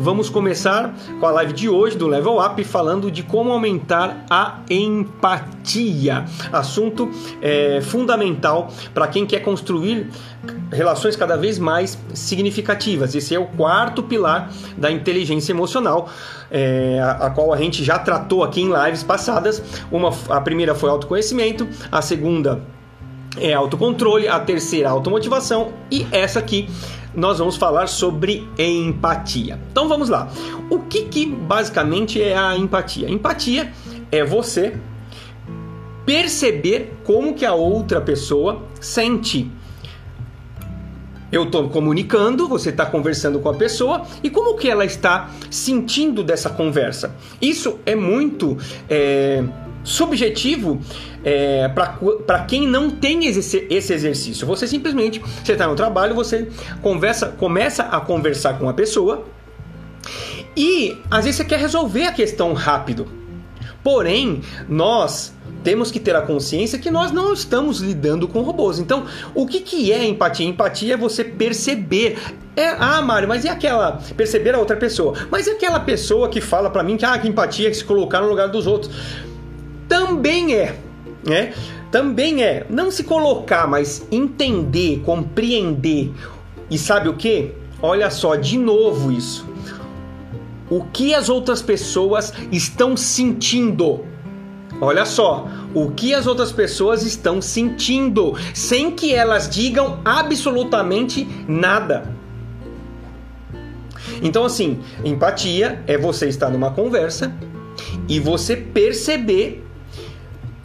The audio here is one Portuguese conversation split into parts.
vamos começar com a live de hoje do Level Up falando de como aumentar a empatia. Assunto é, fundamental para quem quer construir relações cada vez mais significativas. Esse é o quarto pilar da inteligência emocional, é, a, a, qual a gente já tratou aqui em lives passadas. Uma, a primeira foi autoconhecimento, a segunda é autocontrole, a terceira automotivação e essa aqui nós vamos falar sobre empatia. Então vamos lá. O que, que basicamente é a empatia? Empatia é você perceber como que a outra pessoa sente. Eu estou comunicando, você está conversando com a pessoa e como que ela está sentindo dessa conversa. Isso é muito é, subjetivo é, para quem não tem esse, esse exercício. Você simplesmente, você está no trabalho, você conversa, começa a conversar com a pessoa e às vezes você quer resolver a questão rápido. Porém, nós temos que ter a consciência que nós não estamos lidando com robôs. Então, o que, que é empatia? Empatia é você perceber. É, ah, Mário, mas e aquela perceber a outra pessoa? Mas e aquela pessoa que fala para mim que ah, que empatia é se colocar no lugar dos outros? Também é né? Também é não se colocar, mas entender, compreender. E sabe o que? Olha só, de novo isso. O que as outras pessoas estão sentindo? Olha só, o que as outras pessoas estão sentindo, sem que elas digam absolutamente nada. Então, assim, empatia é você estar numa conversa e você perceber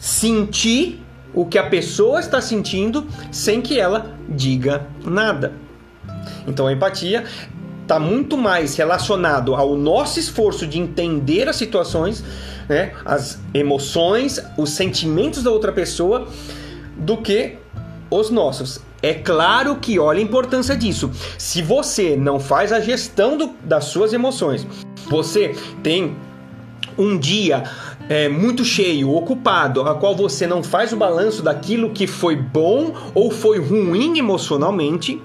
sentir o que a pessoa está sentindo sem que ela diga nada. Então a empatia está muito mais relacionado ao nosso esforço de entender as situações, né, as emoções, os sentimentos da outra pessoa, do que os nossos. É claro que olha a importância disso. Se você não faz a gestão do, das suas emoções, você tem um dia é, muito cheio, ocupado, a qual você não faz o balanço daquilo que foi bom ou foi ruim emocionalmente,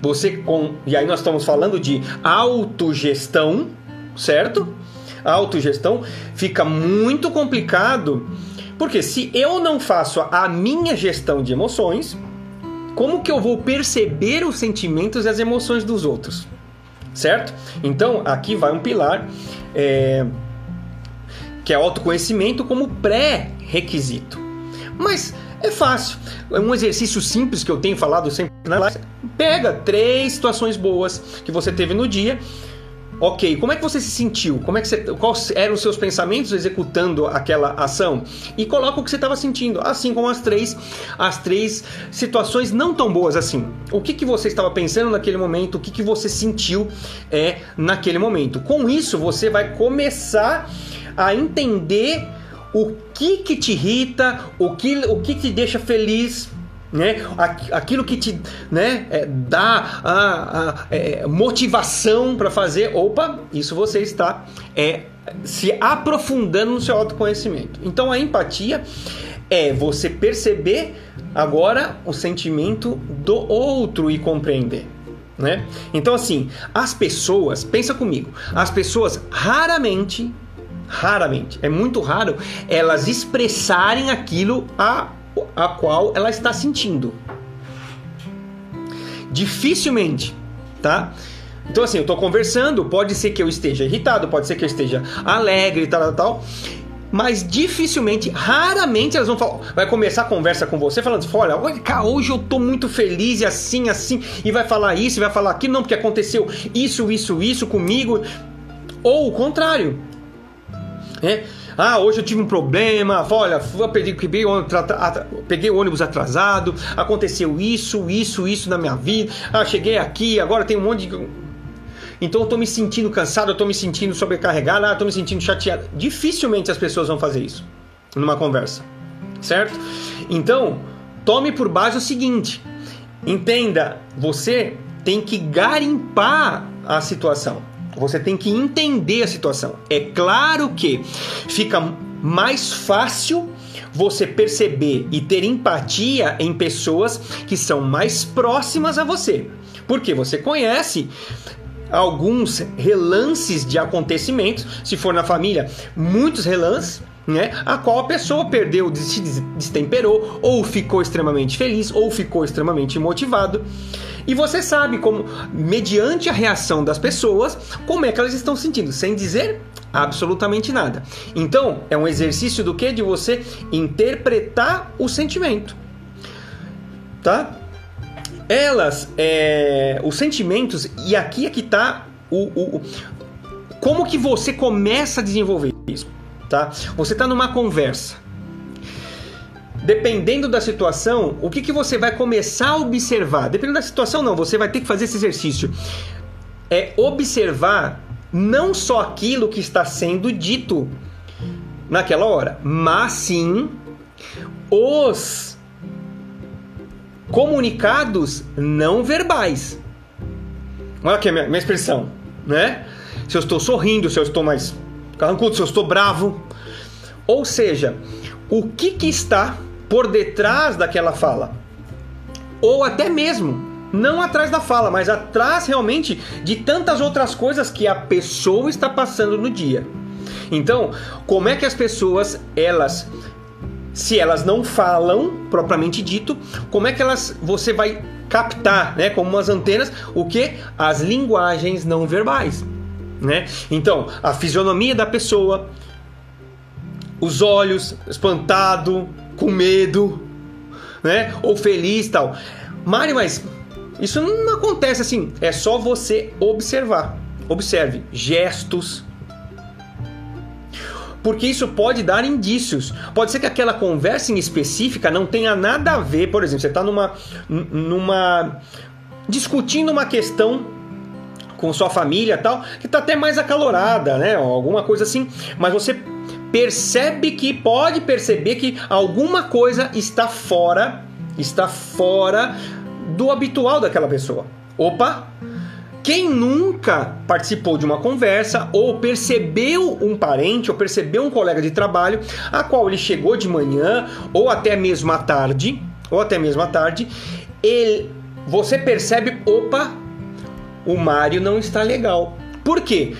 você com e aí nós estamos falando de autogestão, certo? Autogestão fica muito complicado, porque se eu não faço a minha gestão de emoções, como que eu vou perceber os sentimentos e as emoções dos outros? Certo? Então, aqui vai um pilar é, que é autoconhecimento como pré-requisito. Mas é fácil. É um exercício simples que eu tenho falado sempre na live. Pega três situações boas que você teve no dia. Ok, como é que você se sentiu? Como é que você, quais eram os seus pensamentos executando aquela ação? E coloca o que você estava sentindo, assim como as três, as três situações não tão boas assim. O que, que você estava pensando naquele momento? O que, que você sentiu é naquele momento? Com isso, você vai começar entender o que que te irrita, o que, o que te deixa feliz, né? Aquilo que te né, é, dá a, a é, motivação para fazer. Opa, isso você está é, se aprofundando no seu autoconhecimento. Então a empatia é você perceber agora o sentimento do outro e compreender. Né? Então, assim, as pessoas, pensa comigo, as pessoas raramente raramente, é muito raro elas expressarem aquilo a, a qual ela está sentindo. Dificilmente, tá? Então assim, eu estou conversando, pode ser que eu esteja irritado, pode ser que eu esteja alegre, tal, tal, tal. Mas dificilmente, raramente elas vão falar, vai começar a conversa com você falando, olha, olha, hoje eu tô muito feliz e assim, assim, e vai falar isso, e vai falar aquilo, não, porque aconteceu isso, isso, isso comigo. Ou o contrário, né? Ah, hoje eu tive um problema, olha, peguei o ônibus atrasado, aconteceu isso, isso, isso na minha vida, ah, cheguei aqui, agora tem um monte de. Então eu tô me sentindo cansado, eu tô me sentindo sobrecarregado, ah, eu tô me sentindo chateado. Dificilmente as pessoas vão fazer isso numa conversa, certo? Então, tome por base o seguinte: entenda, você tem que garimpar a situação. Você tem que entender a situação. É claro que fica mais fácil você perceber e ter empatia em pessoas que são mais próximas a você. Porque você conhece alguns relances de acontecimentos, se for na família, muitos relances, né? A qual a pessoa perdeu, se destemperou, ou ficou extremamente feliz, ou ficou extremamente motivado. E você sabe como, mediante a reação das pessoas, como é que elas estão sentindo, sem dizer absolutamente nada. Então, é um exercício do que? De você interpretar o sentimento. Tá? Elas, é, os sentimentos, e aqui é que está o, o, o, como que você começa a desenvolver isso, tá? Você está numa conversa. Dependendo da situação, o que, que você vai começar a observar? Dependendo da situação, não, você vai ter que fazer esse exercício. É observar não só aquilo que está sendo dito naquela hora, mas sim os comunicados não verbais. Olha aqui a minha, minha expressão, né? Se eu estou sorrindo, se eu estou mais carrancudo, se eu estou bravo. Ou seja, o que, que está por detrás daquela fala? Ou até mesmo não atrás da fala, mas atrás realmente de tantas outras coisas que a pessoa está passando no dia. Então, como é que as pessoas, elas, se elas não falam propriamente dito, como é que elas, você vai captar, né, como umas antenas, o que? As linguagens não verbais, né? Então, a fisionomia da pessoa, os olhos espantado, com medo, né, ou feliz, tal. Mário, mas isso não acontece assim, é só você observar. Observe gestos. Porque isso pode dar indícios. Pode ser que aquela conversa em específica não tenha nada a ver, por exemplo, você está numa, numa discutindo uma questão com sua família tal, que está até mais acalorada, né? Alguma coisa assim, mas você percebe que pode perceber que alguma coisa está fora, está fora do habitual daquela pessoa. Opa! Quem nunca participou de uma conversa ou percebeu um parente ou percebeu um colega de trabalho a qual ele chegou de manhã ou até mesmo à tarde, ou até mesmo à tarde, ele, você percebe, opa, o Mário não está legal. Por quê?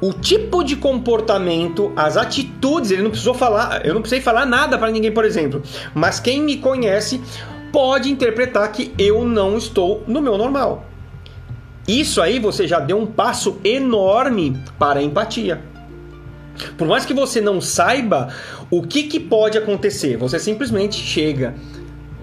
O tipo de comportamento, as atitudes, ele não precisou falar, eu não precisei falar nada para ninguém, por exemplo, mas quem me conhece pode interpretar que eu não estou no meu normal. Isso aí você já deu um passo enorme para a empatia. Por mais que você não saiba o que, que pode acontecer, você simplesmente chega,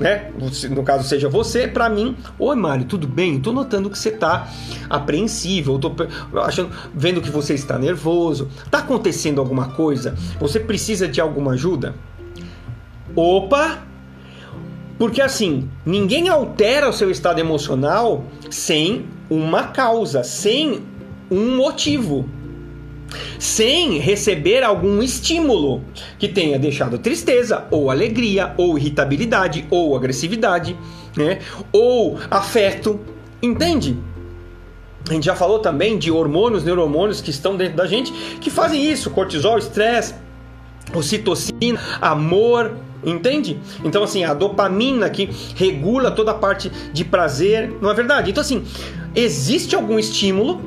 né? No caso seja você, para mim, oi Mário, tudo bem? Estou notando que você está apreensível, estou achando, vendo que você está nervoso. Está acontecendo alguma coisa? Você precisa de alguma ajuda? Opa, porque assim, ninguém altera o seu estado emocional sem uma causa, sem um motivo. Sem receber algum estímulo que tenha deixado tristeza, ou alegria, ou irritabilidade, ou agressividade, né? ou afeto. Entende? A gente já falou também de hormônios, neuromônios que estão dentro da gente que fazem isso: cortisol, estresse, ocitocina, amor, Entende? Então, assim, a dopamina que regula toda a parte de prazer, não é verdade? Então, assim, existe algum estímulo,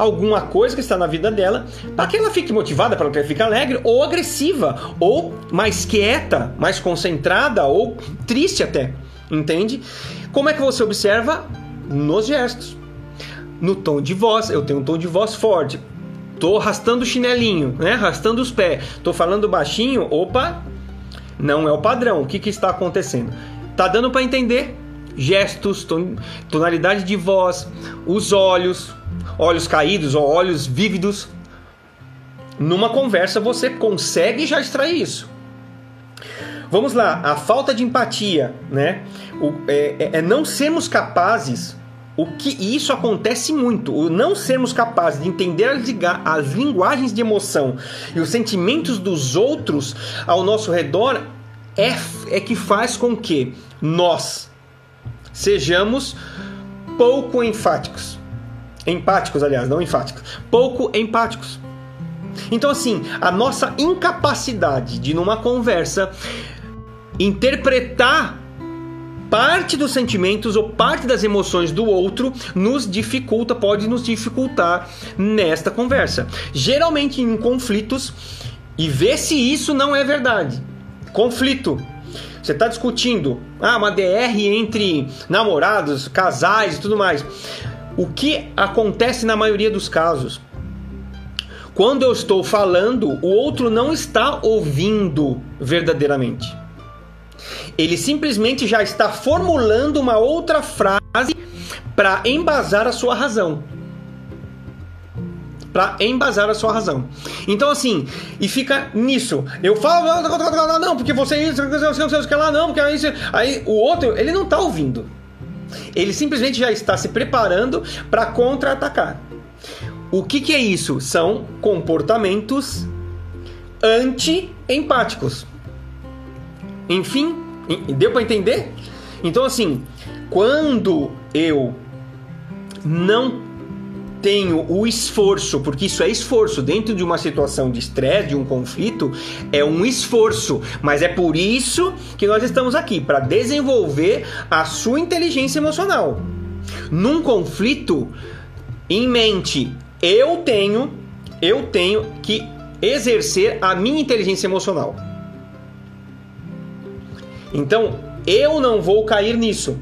alguma coisa que está na vida dela, para que ela fique motivada, para que ela fique alegre, ou agressiva, ou mais quieta, mais concentrada, ou triste até. Entende? Como é que você observa? Nos gestos. No tom de voz, eu tenho um tom de voz forte. Tô arrastando o chinelinho, né? Arrastando os pés. Tô falando baixinho, opa, não é o padrão. O que, que está acontecendo? Tá dando para entender? Gestos, tonalidade de voz, os olhos, olhos caídos ou olhos vívidos. Numa conversa você consegue já extrair isso. Vamos lá, a falta de empatia, né? O, é, é, é não sermos capazes o que isso acontece muito, o não sermos capazes de entender as, as linguagens de emoção e os sentimentos dos outros ao nosso redor é, é que faz com que nós sejamos pouco enfáticos. Empáticos, aliás, não enfáticos. Pouco empáticos. Então, assim, a nossa incapacidade de, numa conversa, interpretar parte dos sentimentos ou parte das emoções do outro nos dificulta, pode nos dificultar nesta conversa. Geralmente em conflitos, e vê se isso não é verdade. Conflito. Você está discutindo ah, uma DR entre namorados, casais e tudo mais. O que acontece na maioria dos casos? Quando eu estou falando, o outro não está ouvindo verdadeiramente. Ele simplesmente já está formulando uma outra frase para embasar a sua razão. Para embasar a sua razão. Então, assim, e fica nisso. Eu falo, não, porque você isso, lá, não, porque isso. Aí o outro, ele não está ouvindo. Ele simplesmente já está se preparando para contra-atacar. O que, que é isso? São comportamentos anti-empáticos. Enfim, deu para entender? Então, assim, quando eu não tenho o esforço, porque isso é esforço dentro de uma situação de estresse, de um conflito, é um esforço, mas é por isso que nós estamos aqui para desenvolver a sua inteligência emocional. Num conflito, em mente, eu tenho, eu tenho que exercer a minha inteligência emocional. Então, eu não vou cair nisso.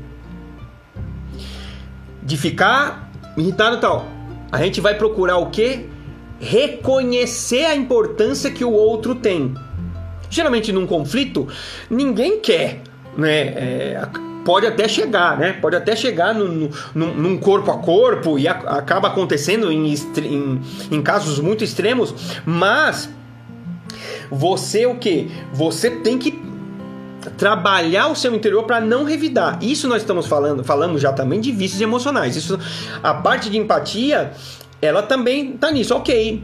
De ficar irritado e tal. A gente vai procurar o quê? Reconhecer a importância que o outro tem. Geralmente num conflito, ninguém quer, né? É, pode até chegar, né? Pode até chegar no, no, num corpo a corpo e a, acaba acontecendo em, em, em casos muito extremos, mas você o que? Você tem que trabalhar o seu interior para não revidar. Isso nós estamos falando, falamos já também de vícios emocionais. Isso, a parte de empatia, ela também tá nisso. Ok,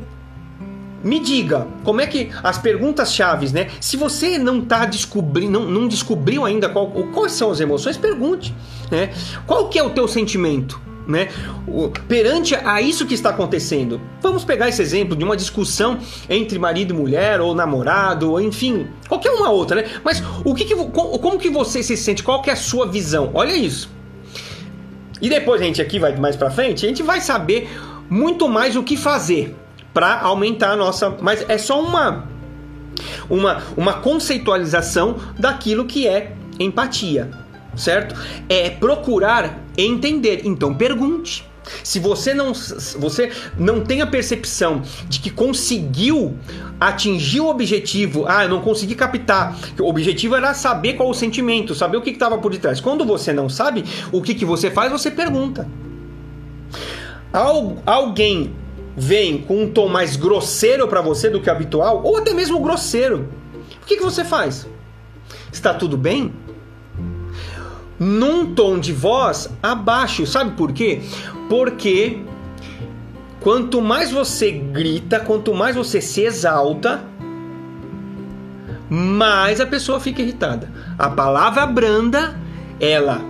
me diga, como é que as perguntas chaves, né? Se você não tá descobrindo, não, não descobriu ainda qual, quais são as emoções, pergunte, né? Qual que é o teu sentimento? Né? O, perante a isso que está acontecendo. Vamos pegar esse exemplo de uma discussão entre marido e mulher, ou namorado, ou enfim, qualquer uma outra, né? Mas o que, que como, que você se sente? Qual que é a sua visão? Olha isso. E depois a gente aqui vai mais para frente, a gente vai saber muito mais o que fazer para aumentar a nossa. Mas é só uma, uma, uma conceitualização daquilo que é empatia, certo? É procurar entender. Então pergunte. Se você não, você não tem a percepção de que conseguiu atingir o objetivo, ah, eu não consegui captar. O objetivo era saber qual o sentimento, saber o que estava por detrás. Quando você não sabe, o que, que você faz? Você pergunta. alguém vem com um tom mais grosseiro para você do que o habitual, ou até mesmo grosseiro, o que, que você faz? Está tudo bem? Num tom de voz abaixo, sabe por quê? Porque quanto mais você grita, quanto mais você se exalta, mais a pessoa fica irritada. A palavra branda, ela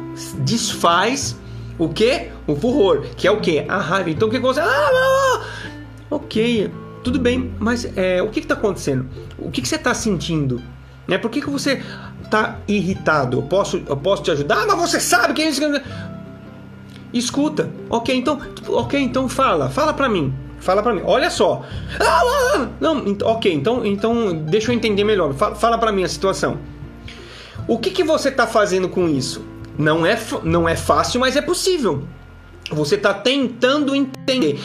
desfaz o que? O furor, que é o que? A raiva. Então o que você. Ah, ah, ah. Ok, tudo bem, mas é, o que está acontecendo? O que, que você está sentindo? Né? Por que, que você está irritado? Eu posso, eu posso te ajudar? Ah, mas você sabe que é isso. Escuta. Ok, então, ok, então fala, fala para mim. Fala para mim. Olha só. Ah, ah, ah. Não, ok, então, então deixa eu entender melhor. Fala, fala para mim a situação. O que, que você está fazendo com isso? Não é, não é fácil, mas é possível. Você está tentando entender.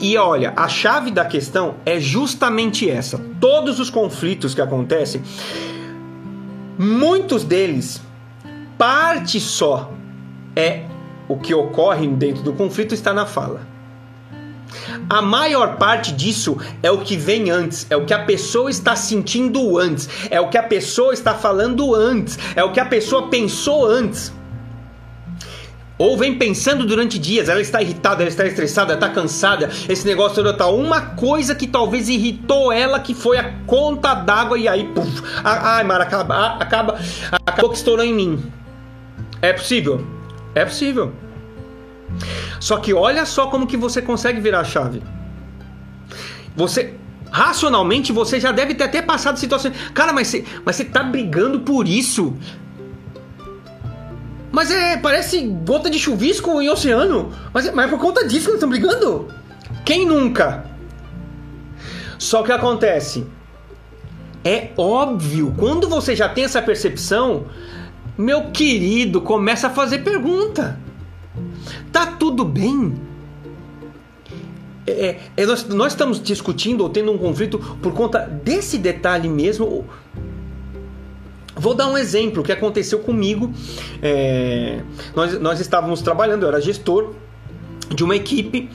E olha, a chave da questão é justamente essa. Todos os conflitos que acontecem, muitos deles, parte só é o que ocorre dentro do conflito está na fala. A maior parte disso é o que vem antes, é o que a pessoa está sentindo antes, é o que a pessoa está falando antes, é o que a pessoa pensou antes. Ou vem pensando durante dias, ela está irritada, ela está estressada, está cansada, esse negócio todo tá uma coisa que talvez irritou ela que foi a conta d'água e aí, puf, ai, Mara, acaba, acaba, acabou que estourou em mim. É possível? É possível. Só que olha só como que você consegue virar a chave. Você racionalmente você já deve ter até passado situações. Cara, mas você, mas você tá brigando por isso? Mas é, parece gota de chuvisco em oceano. Mas, é, mas é por conta disso que nós estamos brigando? Quem nunca? Só que acontece. É óbvio, quando você já tem essa percepção, meu querido, começa a fazer pergunta. Tá tudo bem? É, é, nós, nós estamos discutindo ou tendo um conflito por conta desse detalhe mesmo. Vou dar um exemplo que aconteceu comigo. É, nós, nós estávamos trabalhando, eu era gestor de uma equipe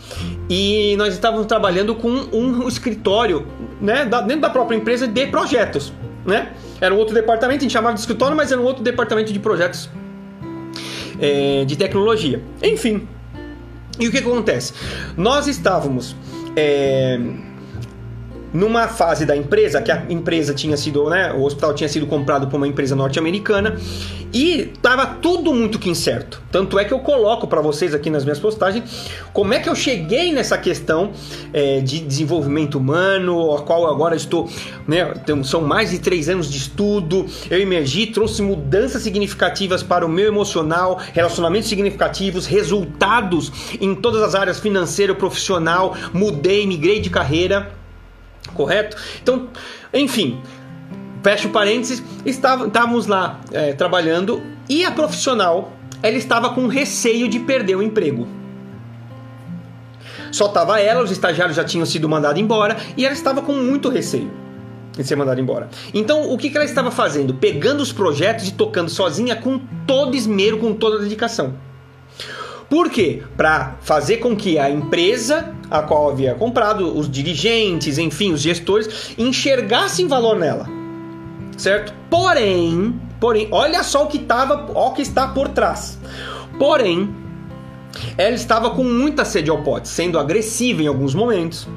e nós estávamos trabalhando com um escritório né, dentro da própria empresa de projetos. Né? Era um outro departamento, a gente chamava de escritório, mas era um outro departamento de projetos é, de tecnologia. Enfim. E o que, acontece? Nós estávamos. É, numa fase da empresa, que a empresa tinha sido, né, o hospital tinha sido comprado por uma empresa norte-americana e tava tudo muito que incerto. Tanto é que eu coloco para vocês aqui nas minhas postagens como é que eu cheguei nessa questão é, de desenvolvimento humano, a qual agora estou, né, são mais de três anos de estudo, eu emergi, trouxe mudanças significativas para o meu emocional, relacionamentos significativos, resultados em todas as áreas financeiro, profissional, mudei, migrei de carreira correto? Então, enfim, fecha o parênteses, estávamos lá é, trabalhando e a profissional ela estava com receio de perder o emprego. Só estava ela, os estagiários já tinham sido mandados embora e ela estava com muito receio de ser mandada embora. Então, o que, que ela estava fazendo? Pegando os projetos e tocando sozinha com todo esmero, com toda dedicação. Por quê? Para fazer com que a empresa a qual havia comprado, os dirigentes, enfim, os gestores, enxergassem valor nela. Certo? Porém, porém, olha só o que estava, o que está por trás. Porém, ela estava com muita sede ao pote, sendo agressiva em alguns momentos,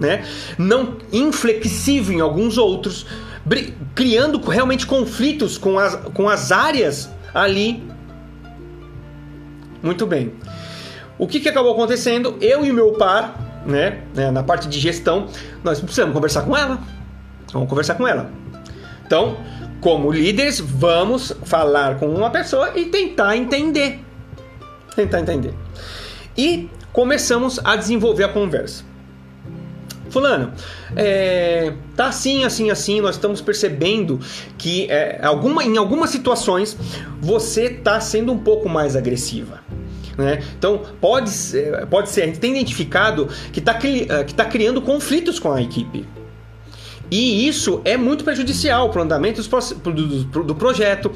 né? Não inflexível em alguns outros, criando realmente conflitos com as, com as áreas ali. Muito bem. O que, que acabou acontecendo? Eu e meu par, né, né, na parte de gestão, nós precisamos conversar com ela. Vamos conversar com ela. Então, como líderes, vamos falar com uma pessoa e tentar entender. Tentar entender. E começamos a desenvolver a conversa. Fulano, é, tá assim, assim, assim. Nós estamos percebendo que é, alguma, em algumas situações você está sendo um pouco mais agressiva. Né? Então, pode ser, pode ser, a gente tem identificado que está eh, que tá criando conflitos com a equipe. E isso é muito prejudicial para o andamento do projeto.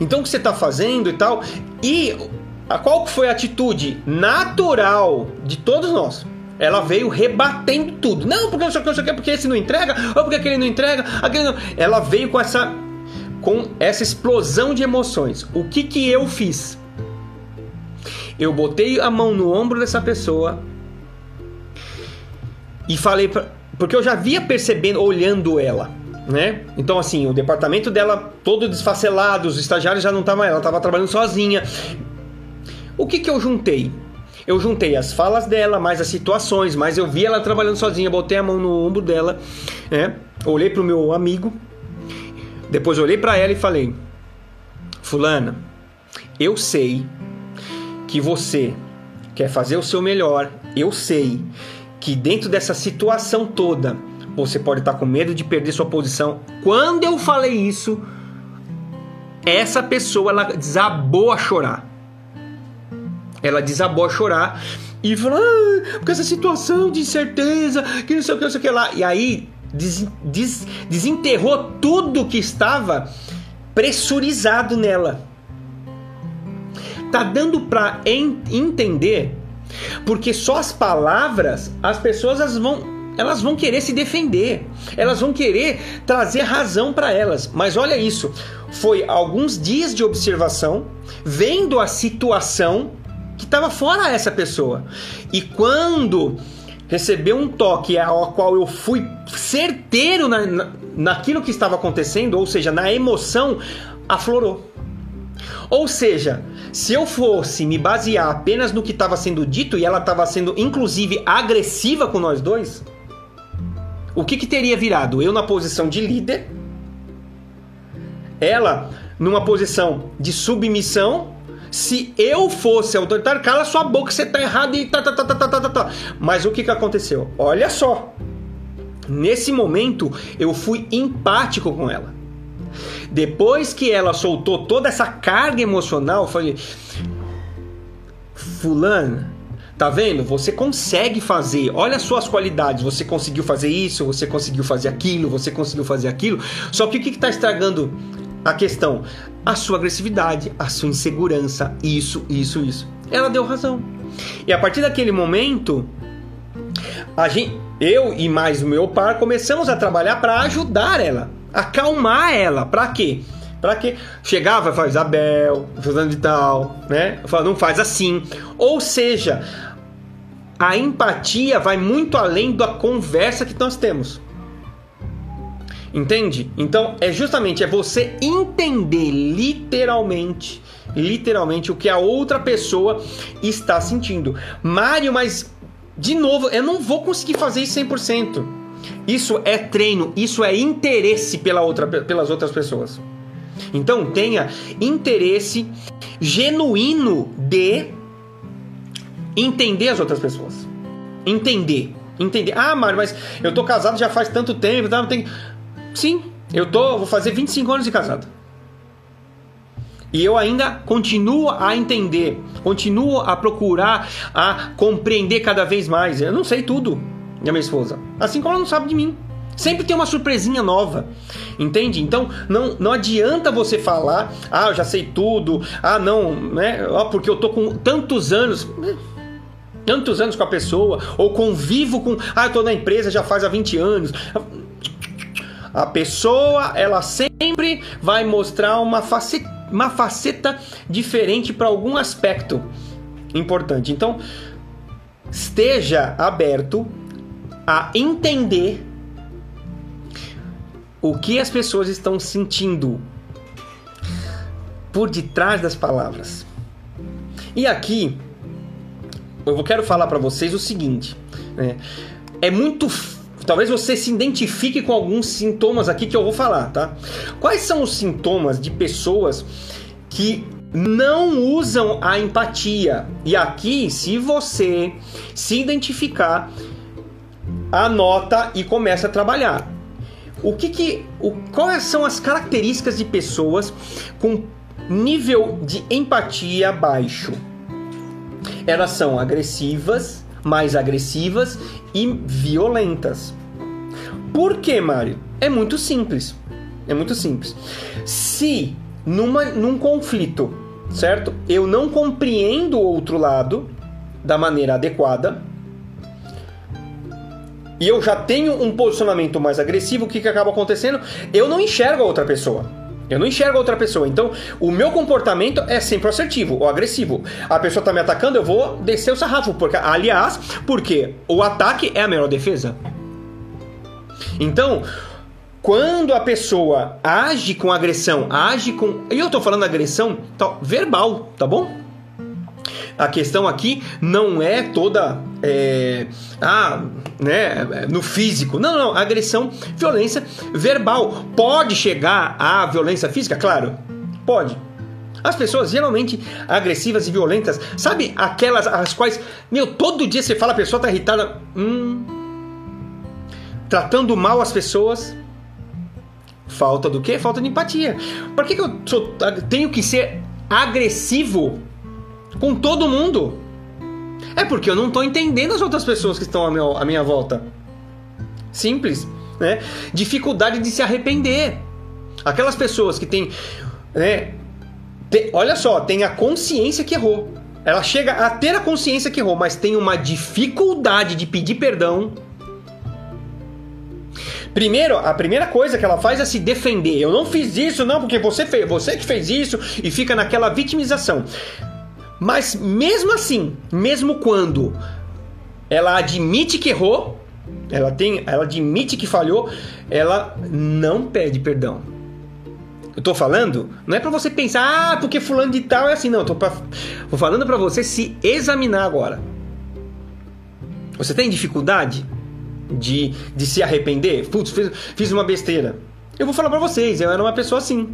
Então, o que você está fazendo e tal. E a, qual foi a atitude natural de todos nós? Ela veio rebatendo tudo. Não, porque não sei o que, não sei o que, porque esse não entrega, ou porque aquele não entrega, aquele não... Ela veio com essa, com essa explosão de emoções. O que, que eu fiz? Eu botei a mão no ombro dessa pessoa e falei pra, porque eu já via percebendo, olhando ela, né? Então assim, o departamento dela todo desfacelado, os estagiários já não estavam, ela estava trabalhando sozinha. O que que eu juntei? Eu juntei as falas dela, mais as situações, mas eu vi ela trabalhando sozinha, botei a mão no ombro dela, né? Olhei pro meu amigo, depois olhei para ela e falei: "Fulana, eu sei que você quer fazer o seu melhor, eu sei que dentro dessa situação toda você pode estar com medo de perder sua posição. Quando eu falei isso, essa pessoa ela desabou a chorar. Ela desabou a chorar e falou: ah, porque essa situação de incerteza, que não sei o que, não sei o que lá. E aí des, des, desenterrou tudo que estava pressurizado nela tá dando para entender, porque só as palavras as pessoas as vão elas vão querer se defender, elas vão querer trazer razão para elas. Mas olha isso, foi alguns dias de observação, vendo a situação que estava fora essa pessoa. E quando recebeu um toque ao qual eu fui certeiro na, na, naquilo que estava acontecendo, ou seja, na emoção, aflorou. Ou seja, se eu fosse me basear apenas no que estava sendo dito e ela estava sendo inclusive agressiva com nós dois, o que, que teria virado? Eu na posição de líder, ela numa posição de submissão Se eu fosse autoritário, cala sua boca, você tá errado e tá, tá, tá, tá, tá, tá, tá. Mas o que que aconteceu? Olha só. Nesse momento, eu fui empático com ela. Depois que ela soltou toda essa carga emocional, eu falei: Fulano, tá vendo? Você consegue fazer. Olha as suas qualidades. Você conseguiu fazer isso, você conseguiu fazer aquilo, você conseguiu fazer aquilo. Só que o que está estragando a questão? A sua agressividade, a sua insegurança, isso, isso, isso. Ela deu razão. E a partir daquele momento, a gente, eu e mais o meu par começamos a trabalhar para ajudar ela, acalmar ela. Para quê? Para quê? Chegava, fala, Isabel, fazendo de tal, né? Fala, não faz assim. Ou seja, a empatia vai muito além da conversa que nós temos. Entende? Então é justamente é você entender literalmente, literalmente o que a outra pessoa está sentindo. Mário, mas de novo, eu não vou conseguir fazer isso 100%. Isso é treino, isso é interesse pela outra, pelas outras pessoas. Então tenha interesse genuíno de entender as outras pessoas. Entender. Entender. Ah, Mário, mas eu tô casado já faz tanto tempo, tá? Tem... Sim, eu tô, vou fazer 25 anos de casado. E eu ainda continuo a entender, continuo a procurar, a compreender cada vez mais. Eu não sei tudo da minha esposa, assim como ela não sabe de mim. Sempre tem uma surpresinha nova, entende? Então não, não adianta você falar, ah, eu já sei tudo, ah, não, né? Ah, porque eu tô com tantos anos tantos anos com a pessoa, ou convivo com. Ah, eu tô na empresa já faz há 20 anos. A pessoa, ela sempre vai mostrar uma faceta, uma faceta diferente para algum aspecto importante. Então, esteja aberto a entender o que as pessoas estão sentindo por detrás das palavras. E aqui eu quero falar para vocês o seguinte: né? é muito. Talvez você se identifique com alguns sintomas aqui que eu vou falar, tá? Quais são os sintomas de pessoas que não usam a empatia? E aqui, se você se identificar, anota e começa a trabalhar. O que que, o, quais são as características de pessoas com nível de empatia baixo? elas são agressivas, mais agressivas e violentas. Por que, Mário? É muito simples. É muito simples. Se numa, num conflito, certo? Eu não compreendo o outro lado da maneira adequada, e eu já tenho um posicionamento mais agressivo, o que, que acaba acontecendo? Eu não enxergo a outra pessoa. Eu não enxergo a outra pessoa. Então, o meu comportamento é sempre assertivo ou agressivo. A pessoa está me atacando, eu vou descer o sarrafo. Porque, aliás, porque o ataque é a melhor defesa. Então, quando a pessoa age com agressão, age com. E eu estou falando agressão tá, verbal, tá bom? A questão aqui não é toda é, ah, né, no físico. Não, não, agressão, violência verbal. Pode chegar à violência física? Claro, pode. As pessoas geralmente agressivas e violentas, sabe aquelas as quais, meu, todo dia você fala a pessoa tá irritada, hum, tratando mal as pessoas. Falta do quê? Falta de empatia. Por que, que eu sou, tenho que ser agressivo com todo mundo. É porque eu não estou entendendo as outras pessoas que estão à minha, à minha volta. Simples, né? Dificuldade de se arrepender. Aquelas pessoas que têm, né? Olha só, tem a consciência que errou. Ela chega a ter a consciência que errou, mas tem uma dificuldade de pedir perdão. Primeiro, a primeira coisa que ela faz é se defender. Eu não fiz isso, não, porque você fez, você que fez isso e fica naquela vitimização. Mas mesmo assim, mesmo quando ela admite que errou, ela tem, ela admite que falhou, ela não pede perdão. Eu tô falando, não é para você pensar, ah, porque fulano de tal é assim, não, eu tô, pra, falando para você se examinar agora. Você tem dificuldade de, de se arrepender? Putz, fiz, fiz uma besteira. Eu vou falar para vocês, eu era uma pessoa assim.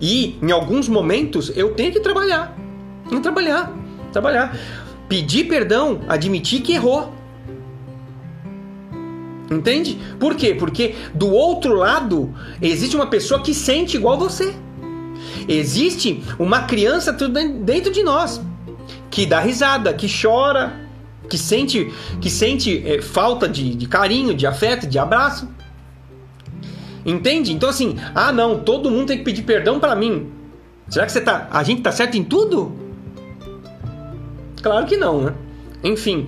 E em alguns momentos eu tenho que trabalhar. Tenho que trabalhar. Trabalhar. Pedir perdão, admitir que errou. Entende? Por quê? Porque do outro lado existe uma pessoa que sente igual você. Existe uma criança dentro de nós que dá risada, que chora, que sente, que sente é, falta de, de carinho, de afeto, de abraço. Entende? Então assim, ah não, todo mundo tem que pedir perdão para mim. Será que você tá, a gente tá certo em tudo? Claro que não, né? Enfim,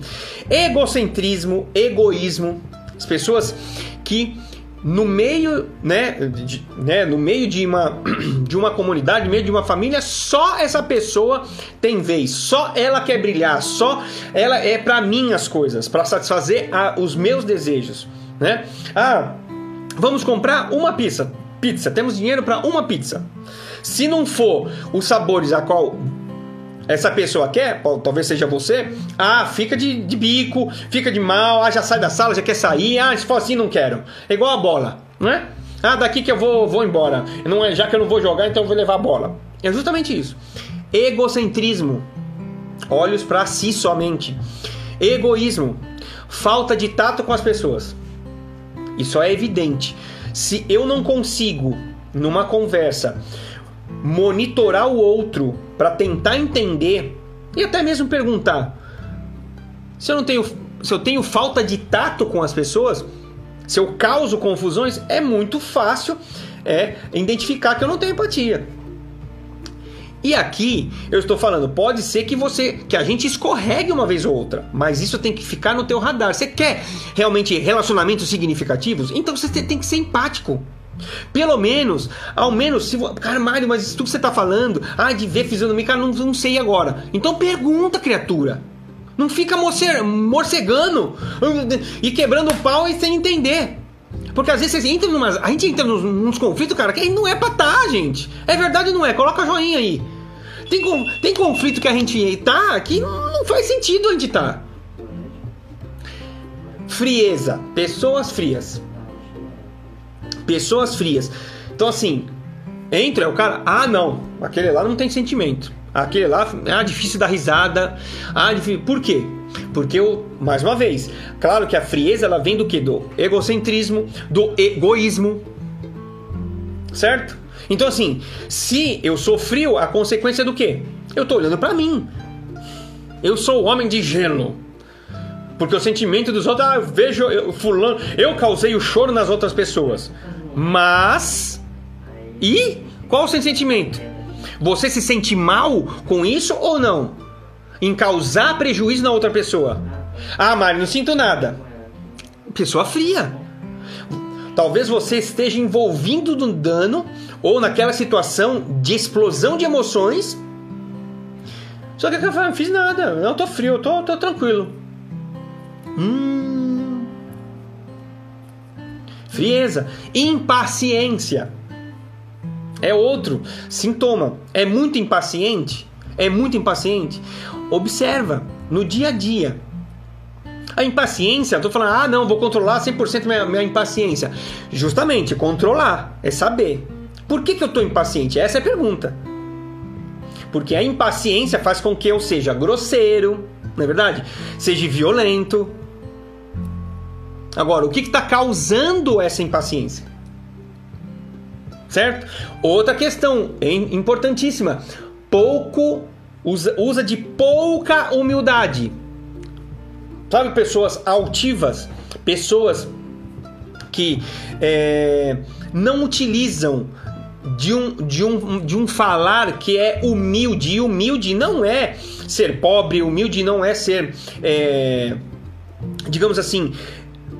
egocentrismo, egoísmo, as pessoas que no meio, né, de, né, no meio de uma, de uma comunidade, no meio de uma família, só essa pessoa tem vez, só ela quer brilhar, só ela é para mim as coisas, para satisfazer a, os meus desejos, né? Ah, vamos comprar uma pizza, pizza, temos dinheiro para uma pizza. Se não for os sabores a qual essa pessoa quer, talvez seja você, ah, fica de, de bico, fica de mal, ah, já sai da sala, já quer sair, ah, se for assim não quero. É igual a bola, não é? Ah, daqui que eu vou, vou embora. Não é, já que eu não vou jogar, então eu vou levar a bola. É justamente isso. Egocentrismo. Olhos para si somente. Egoísmo. Falta de tato com as pessoas. Isso é evidente. Se eu não consigo, numa conversa, monitorar o outro para tentar entender e até mesmo perguntar se eu não tenho se eu tenho falta de tato com as pessoas, se eu causo confusões, é muito fácil é identificar que eu não tenho empatia. E aqui eu estou falando, pode ser que você, que a gente escorregue uma vez ou outra, mas isso tem que ficar no teu radar. Você quer realmente relacionamentos significativos? Então você tem que ser empático. Pelo menos, ao menos, se cara, Mário, mas isso que você tá falando, ah, de ver fisionomia, cara, não, não sei agora. Então pergunta, criatura. Não fica morcegando e quebrando o pau e sem entender. Porque às vezes a gente entra nos, nos conflitos, cara, que não é pra tá, gente. É verdade ou não é? Coloca joinha aí. Tem, tem conflito que a gente tá que não faz sentido a gente tá. Frieza. Pessoas frias. Pessoas frias. Então, assim, entra o cara, ah, não, aquele lá não tem sentimento. Aquele lá, ah, difícil dar risada. Ah, difícil. Por quê? Porque eu, mais uma vez, claro que a frieza ela vem do que? Do egocentrismo, do egoísmo. Certo? Então, assim, se eu sou frio, a consequência é do quê? Eu tô olhando para mim. Eu sou o homem de gelo. Porque o sentimento dos outros, ah, eu vejo eu, fulano, eu causei o choro nas outras pessoas. Mas e qual o seu sentimento? Você se sente mal com isso ou não? Em causar prejuízo na outra pessoa? Ah, Mário, não sinto nada. Pessoa fria. Talvez você esteja envolvido no dano ou naquela situação de explosão de emoções. Só que eu não fiz nada. Não, tô frio, tô, tô tranquilo. Hum. Frieza, impaciência. É outro sintoma. É muito impaciente? É muito impaciente? Observa no dia a dia. A impaciência, eu tô falando, ah, não, vou controlar 100% minha, minha impaciência. Justamente, controlar é saber. Por que, que eu tô impaciente? Essa é a pergunta. Porque a impaciência faz com que eu seja grosseiro, não é verdade? Seja violento, Agora, o que está causando essa impaciência? Certo? Outra questão importantíssima: pouco usa, usa de pouca humildade. Sabe, pessoas altivas, pessoas que é, não utilizam de um, de, um, de um falar que é humilde. E humilde não é ser pobre, humilde não é ser, é, digamos assim,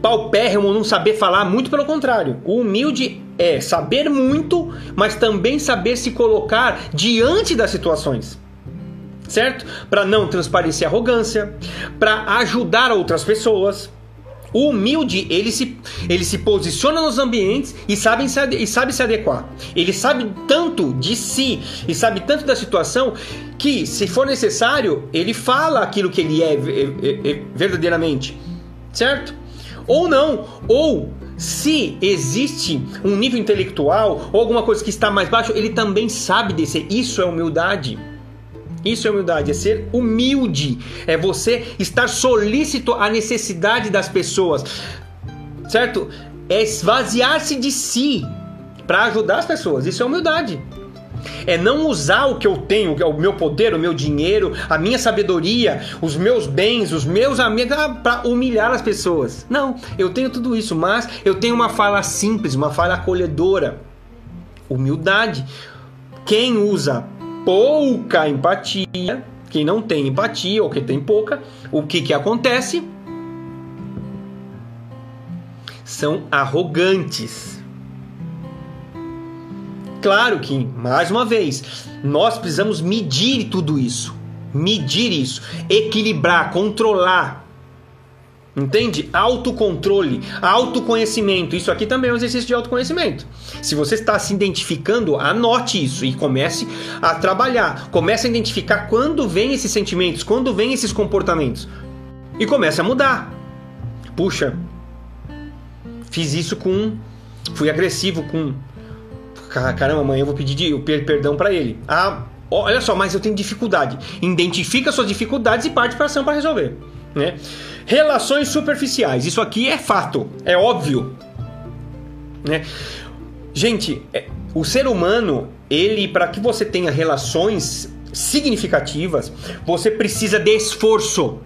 paupérrimo não saber falar, muito pelo contrário. O humilde é saber muito, mas também saber se colocar diante das situações. Certo? Para não transparecer arrogância, para ajudar outras pessoas. O humilde, ele se, ele se posiciona nos ambientes e sabe, se, e sabe se adequar. Ele sabe tanto de si e sabe tanto da situação que, se for necessário, ele fala aquilo que ele é, é, é, é verdadeiramente. Certo? Ou não, ou se existe um nível intelectual ou alguma coisa que está mais baixo, ele também sabe descer. Isso é humildade. Isso é humildade, é ser humilde, é você estar solícito à necessidade das pessoas, certo? É esvaziar-se de si para ajudar as pessoas. Isso é humildade. É não usar o que eu tenho, o meu poder, o meu dinheiro, a minha sabedoria, os meus bens, os meus amigos ah, para humilhar as pessoas. Não, eu tenho tudo isso, mas eu tenho uma fala simples, uma fala acolhedora. Humildade. Quem usa pouca empatia, quem não tem empatia ou que tem pouca, o que que acontece? São arrogantes. Claro que, mais uma vez, nós precisamos medir tudo isso. Medir isso, equilibrar, controlar Entende? Autocontrole, autoconhecimento. Isso aqui também é um exercício de autoconhecimento. Se você está se identificando, anote isso e comece a trabalhar. Comece a identificar quando vem esses sentimentos, quando vem esses comportamentos. E comece a mudar. Puxa, fiz isso com. Fui agressivo com. Caramba, amanhã eu vou pedir perdão para ele. Ah, olha só, mas eu tenho dificuldade. Identifica suas dificuldades e parte para ação para resolver. Né? Relações superficiais. Isso aqui é fato, é óbvio. Né? Gente, é, o ser humano, ele, para que você tenha relações significativas, você precisa de esforço.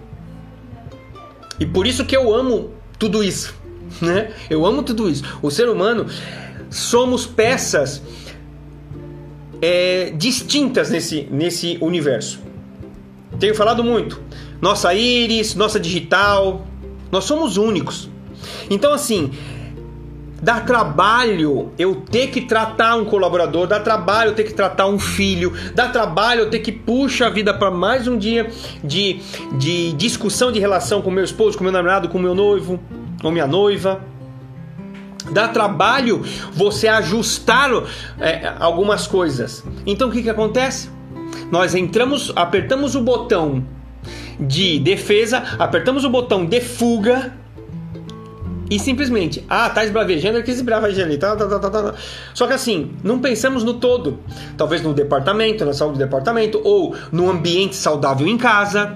E por isso que eu amo tudo isso. Né? Eu amo tudo isso. O ser humano somos peças é, distintas nesse, nesse universo. Tenho falado muito nossa íris, nossa digital. Nós somos únicos. Então, assim, dá trabalho eu ter que tratar um colaborador, dá trabalho eu ter que tratar um filho, dá trabalho eu ter que puxar a vida para mais um dia de, de discussão de relação com meu esposo, com meu namorado, com meu noivo ou minha noiva. Dá trabalho você ajustar é, algumas coisas. Então o que, que acontece? Nós entramos, apertamos o botão de defesa, apertamos o botão de fuga e simplesmente, ah, tá esbravejando, que esbraveja ali, tá, tá, tá, tá, tá. Só que assim, não pensamos no todo. Talvez no departamento, na saúde do departamento, ou no ambiente saudável em casa.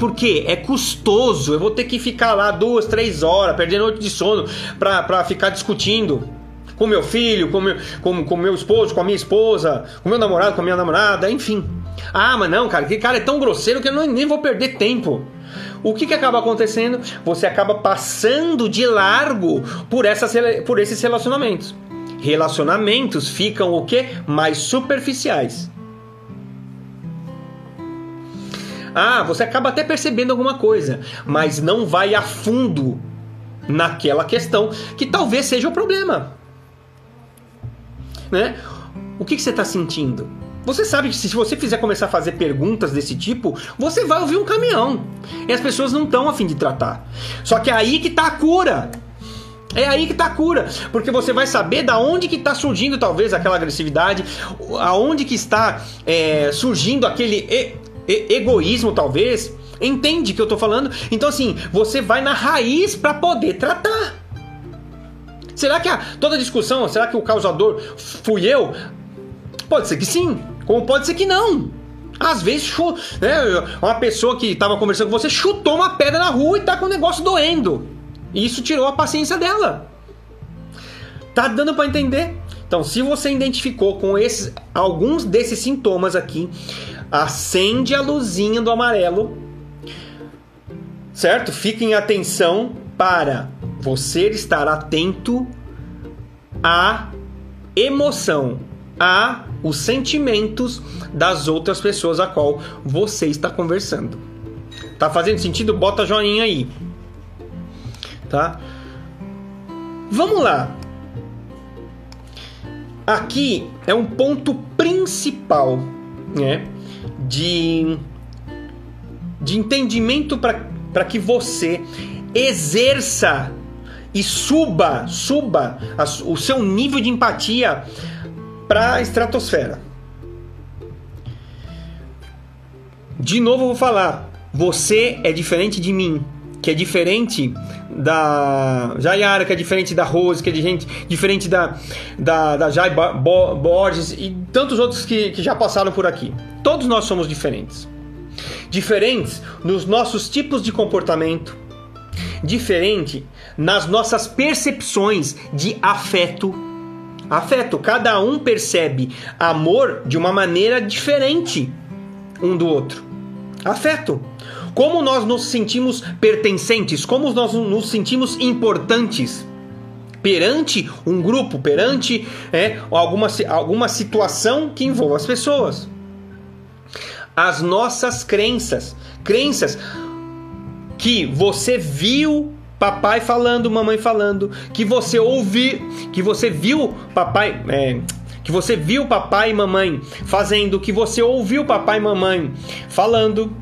Porque é custoso, eu vou ter que ficar lá duas, três horas, perder noite de sono pra, pra ficar discutindo com meu filho, com meu, com, com meu esposo, com a minha esposa, com meu namorado, com a minha namorada, enfim. Ah, mas não, cara, aquele cara é tão grosseiro que eu não, nem vou perder tempo. O que, que acaba acontecendo? Você acaba passando de largo por, essas, por esses relacionamentos. Relacionamentos ficam o que? Mais superficiais. Ah, você acaba até percebendo alguma coisa, mas não vai a fundo naquela questão que talvez seja o problema. Né? O que, que você está sentindo? Você sabe que se você fizer começar a fazer perguntas desse tipo, você vai ouvir um caminhão. E as pessoas não estão afim de tratar. Só que é aí que está a cura. É aí que está a cura, porque você vai saber da onde que está surgindo talvez aquela agressividade, aonde que está é, surgindo aquele egoísmo talvez. Entende que eu estou falando? Então assim, você vai na raiz para poder tratar. Será que a, toda discussão, será que o causador fui eu? Pode ser que sim, como pode ser que não. Às vezes, né, uma pessoa que estava conversando com você chutou uma pedra na rua e tá com o negócio doendo. E isso tirou a paciência dela. Tá dando para entender? Então, se você identificou com esses alguns desses sintomas aqui, acende a luzinha do amarelo. Certo? Fiquem atenção para você estar atento à emoção, a os sentimentos das outras pessoas a qual você está conversando. Tá fazendo sentido? Bota joinha aí. Tá? Vamos lá. Aqui é um ponto principal, né, de de entendimento para que você exerça e suba, suba a, o seu nível de empatia para a estratosfera. De novo vou falar, você é diferente de mim, que é diferente da Jayara, que é diferente da Rose, que é gente, diferente da, da, da Jai Borges e tantos outros que, que já passaram por aqui. Todos nós somos diferentes. Diferentes nos nossos tipos de comportamento, diferente nas nossas percepções de afeto. Afeto, cada um percebe amor de uma maneira diferente um do outro. Afeto. Como nós nos sentimos pertencentes, como nós nos sentimos importantes perante um grupo, perante é, alguma, alguma situação que envolva as pessoas. As nossas crenças, crenças que você viu papai falando, mamãe falando, que você ouviu, que você viu papai, é, que você viu papai e mamãe fazendo, que você ouviu papai e mamãe falando,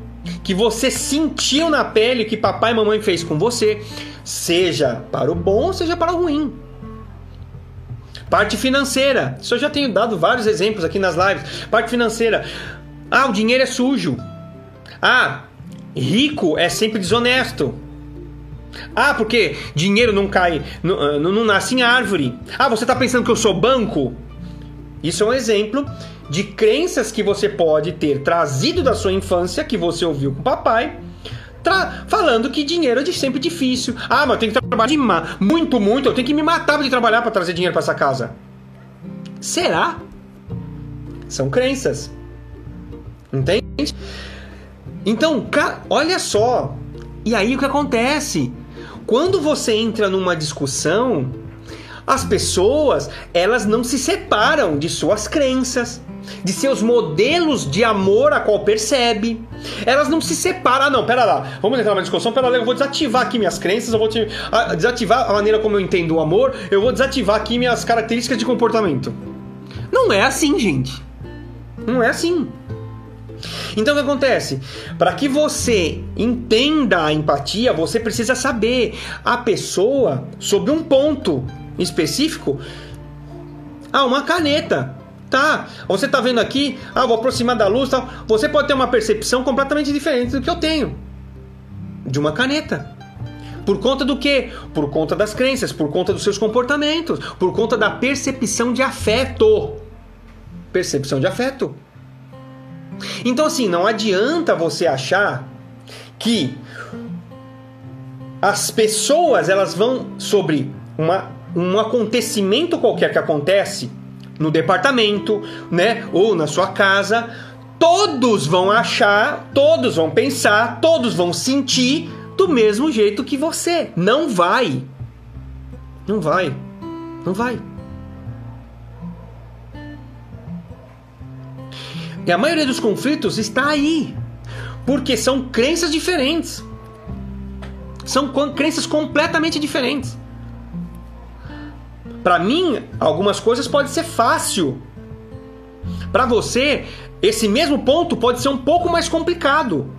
que você sentiu na pele que papai e mamãe fez com você, seja para o bom, seja para o ruim. Parte financeira. Isso eu já tenho dado vários exemplos aqui nas lives. Parte financeira. Ah, o dinheiro é sujo. Ah, rico é sempre desonesto. Ah, porque dinheiro não cai, não, ah, não, nasce em árvore. Ah, você está pensando que eu sou banco? Isso é um exemplo de crenças que você pode ter trazido da sua infância, que você ouviu com o papai, falando que dinheiro é sempre difícil. Ah, mas eu tenho que trabalhar muito, muito, eu tenho que me matar de trabalhar para trazer dinheiro para essa casa. Será? São crenças. Entende? Então, olha só. E aí o que acontece? Quando você entra numa discussão, as pessoas, elas não se separam de suas crenças, de seus modelos de amor a qual percebe. Elas não se separam. Ah, não, pera lá. Vamos entrar numa discussão. Pera lá, eu vou desativar aqui minhas crenças, eu vou te, a, desativar a maneira como eu entendo o amor, eu vou desativar aqui minhas características de comportamento. Não é assim, gente. Não é assim. Então o que acontece? Para que você entenda a empatia, você precisa saber a pessoa sobre um ponto específico. Ah, uma caneta. Tá, você tá vendo aqui, ah, vou aproximar da luz, tal. Você pode ter uma percepção completamente diferente do que eu tenho de uma caneta. Por conta do quê? Por conta das crenças, por conta dos seus comportamentos, por conta da percepção de afeto. Percepção de afeto. Então, assim, não adianta você achar que as pessoas elas vão sobre uma, um acontecimento qualquer que acontece no departamento, né, ou na sua casa, todos vão achar, todos vão pensar, todos vão sentir do mesmo jeito que você. Não vai. Não vai. Não vai. E a maioria dos conflitos está aí. Porque são crenças diferentes. São crenças completamente diferentes. Para mim, algumas coisas pode ser fácil. Para você, esse mesmo ponto pode ser um pouco mais complicado.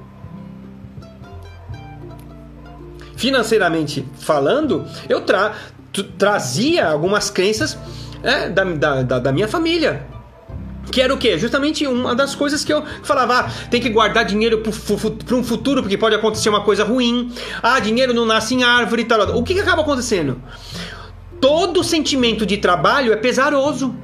Financeiramente falando, eu tra trazia algumas crenças é, da, da, da minha família. Que era o quê? Justamente uma das coisas que eu falava: ah, tem que guardar dinheiro para um futuro, porque pode acontecer uma coisa ruim. Ah, dinheiro não nasce em árvore e tal. O que, que acaba acontecendo? Todo sentimento de trabalho é pesaroso.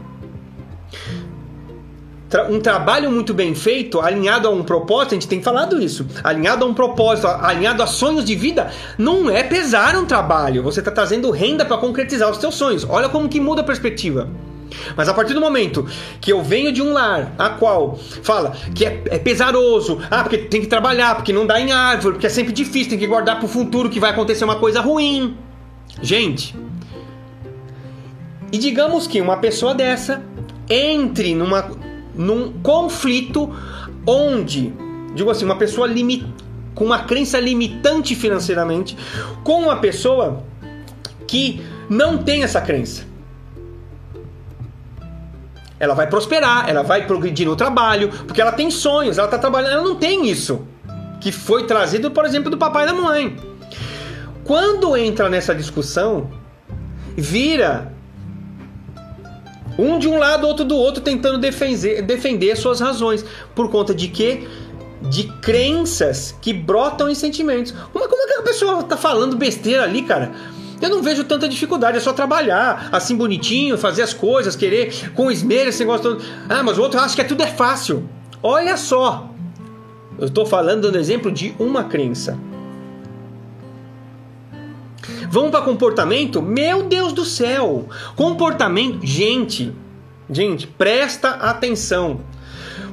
Um trabalho muito bem feito, alinhado a um propósito, a gente tem falado isso, alinhado a um propósito, alinhado a sonhos de vida, não é pesar um trabalho. Você está trazendo renda para concretizar os seus sonhos. Olha como que muda a perspectiva. Mas a partir do momento que eu venho de um lar a qual fala que é, é, pesaroso, ah, porque tem que trabalhar, porque não dá em árvore, porque é sempre difícil, tem que guardar para o futuro que vai acontecer uma coisa ruim. Gente, e digamos que uma pessoa dessa entre numa, num conflito onde, digo assim, uma pessoa com uma crença limitante financeiramente, com uma pessoa que não tem essa crença ela vai prosperar, ela vai progredir no trabalho, porque ela tem sonhos, ela está trabalhando, ela não tem isso que foi trazido, por exemplo, do papai e da mãe. Quando entra nessa discussão, vira um de um lado, outro do outro, tentando defender, defender suas razões. Por conta de que de crenças que brotam em sentimentos. Como, como é que a pessoa tá falando besteira ali, cara? Eu não vejo tanta dificuldade, é só trabalhar assim bonitinho, fazer as coisas, querer com esmero esse negócio todo. Ah, mas o outro acha que é tudo é fácil. Olha só. Eu estou falando dando exemplo de uma crença. Vamos para comportamento? Meu Deus do céu! Comportamento, gente, gente, presta atenção.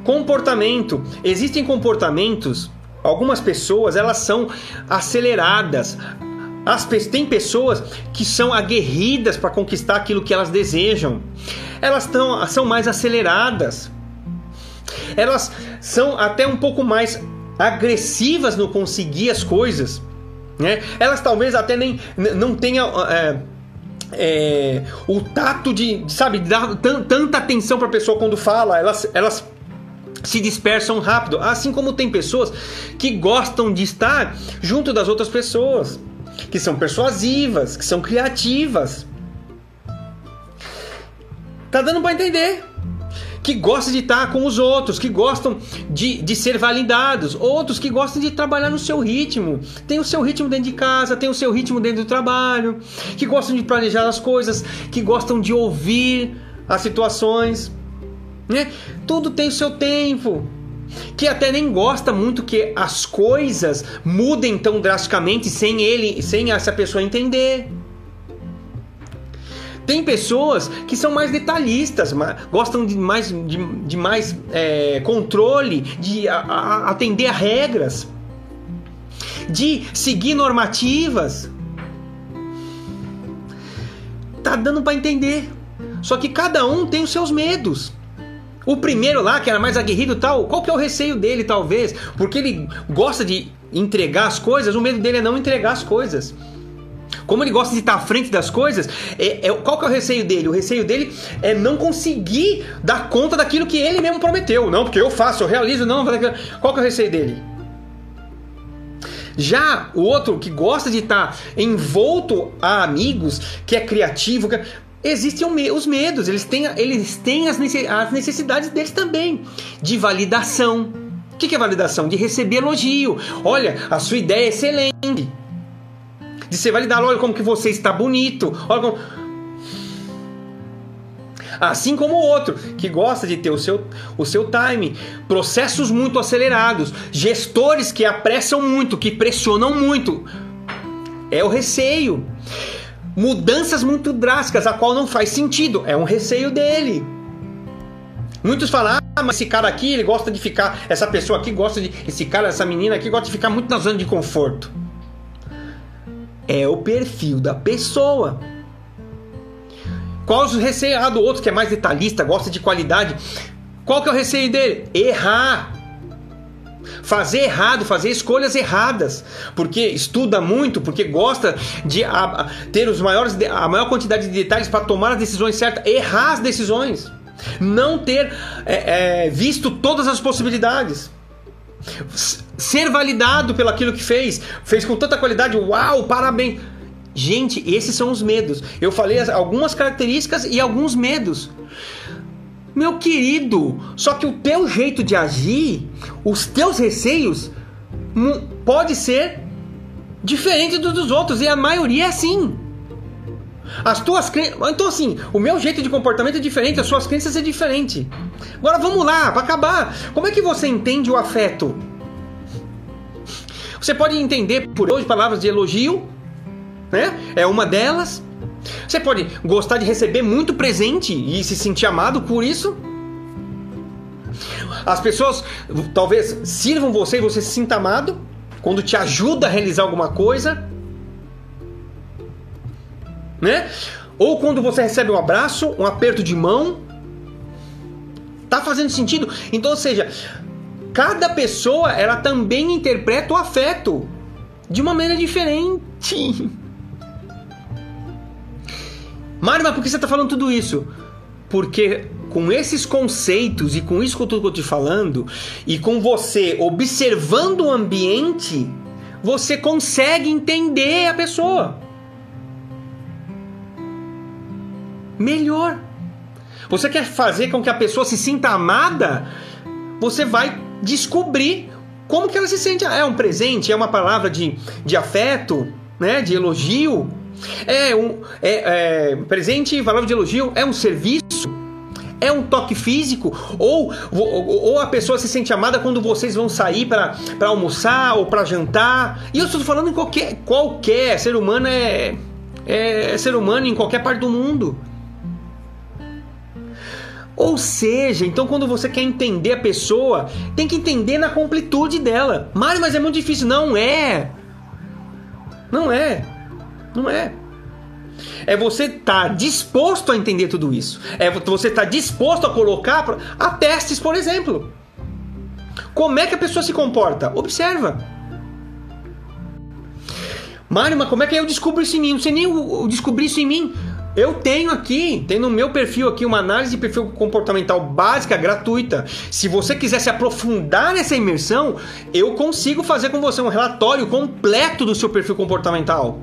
Comportamento, existem comportamentos, algumas pessoas, elas são aceleradas. As, tem pessoas que são aguerridas para conquistar aquilo que elas desejam. Elas tão, são mais aceleradas. Elas são até um pouco mais agressivas no conseguir as coisas. Né? Elas talvez até nem não tenham é, é, o tato de, sabe, dar tanta atenção para a pessoa quando fala. Elas, elas se dispersam rápido. Assim como tem pessoas que gostam de estar junto das outras pessoas, que são persuasivas, que são criativas. Tá dando para entender? Que gostam de estar com os outros, que gostam de, de ser validados, outros que gostam de trabalhar no seu ritmo. Tem o seu ritmo dentro de casa, tem o seu ritmo dentro do trabalho, que gostam de planejar as coisas, que gostam de ouvir as situações. Né? Tudo tem o seu tempo. Que até nem gosta muito que as coisas mudem tão drasticamente sem ele, sem essa pessoa entender. Tem pessoas que são mais detalhistas, gostam de mais, de, de mais é, controle, de a, a, atender a regras, de seguir normativas. Tá dando para entender. Só que cada um tem os seus medos. O primeiro lá, que era mais aguerrido tal, qual que é o receio dele, talvez? Porque ele gosta de entregar as coisas, o medo dele é não entregar as coisas. Como ele gosta de estar à frente das coisas, é, é, qual que é o receio dele? O receio dele é não conseguir dar conta daquilo que ele mesmo prometeu. Não, porque eu faço, eu realizo, não. Qual que é o receio dele? Já o outro que gosta de estar envolto a amigos, que é criativo, que... existem os medos, eles têm, eles têm as necessidades deles também, de validação. O que é validação? De receber elogio. Olha, a sua ideia é excelente de ser validado. Olha como que você está bonito. Olha como... Assim como o outro, que gosta de ter o seu, o seu time, processos muito acelerados, gestores que apressam muito, que pressionam muito. É o receio. Mudanças muito drásticas, a qual não faz sentido. É um receio dele. Muitos falam, ah, mas esse cara aqui, ele gosta de ficar, essa pessoa aqui gosta de, esse cara, essa menina aqui gosta de ficar muito na zona de conforto é o perfil da pessoa. Qual o receio ah, do outro que é mais detalhista, gosta de qualidade? Qual que é o receio dele? Errar. Fazer errado, fazer escolhas erradas, porque estuda muito, porque gosta de a, ter os maiores, a maior quantidade de detalhes para tomar as decisões certas, errar as decisões, não ter é, é, visto todas as possibilidades ser validado pelo aquilo que fez, fez com tanta qualidade, uau, parabéns. Gente, esses são os medos. Eu falei algumas características e alguns medos. Meu querido, só que o teu jeito de agir, os teus receios, pode ser diferente dos outros e a maioria é assim. As tuas crenças. Então, assim, o meu jeito de comportamento é diferente, as suas crenças é diferente. Agora vamos lá, para acabar. Como é que você entende o afeto? Você pode entender por hoje palavras de elogio, né? É uma delas. Você pode gostar de receber muito presente e se sentir amado por isso. As pessoas talvez sirvam você e você se sinta amado quando te ajuda a realizar alguma coisa né? Ou quando você recebe um abraço, um aperto de mão. Tá fazendo sentido? Então, ou seja, cada pessoa ela também interpreta o afeto de uma maneira diferente. Mário, mas por que você está falando tudo isso? Porque com esses conceitos e com isso que eu estou te falando, e com você observando o ambiente, você consegue entender a pessoa. melhor. Você quer fazer com que a pessoa se sinta amada? Você vai descobrir como que ela se sente. Ah, é um presente? É uma palavra de, de afeto? Né? De elogio? É um é, é, presente, palavra de elogio? É um serviço? É um toque físico? Ou, ou, a pessoa se sente amada quando vocês vão sair para almoçar ou para jantar? E eu estou falando em qualquer, qualquer ser humano é, é ser humano em qualquer parte do mundo. Ou seja, então quando você quer entender a pessoa, tem que entender na completude dela. Mário, mas é muito difícil. Não é. Não é. Não é. É você estar tá disposto a entender tudo isso. É você estar tá disposto a colocar pra, a testes, por exemplo. Como é que a pessoa se comporta? Observa. Mário, mas como é que eu descubro isso em mim? Não sei nem descobrir isso em mim. Eu tenho aqui, tem no meu perfil aqui uma análise de perfil comportamental básica gratuita. Se você quiser se aprofundar nessa imersão, eu consigo fazer com você um relatório completo do seu perfil comportamental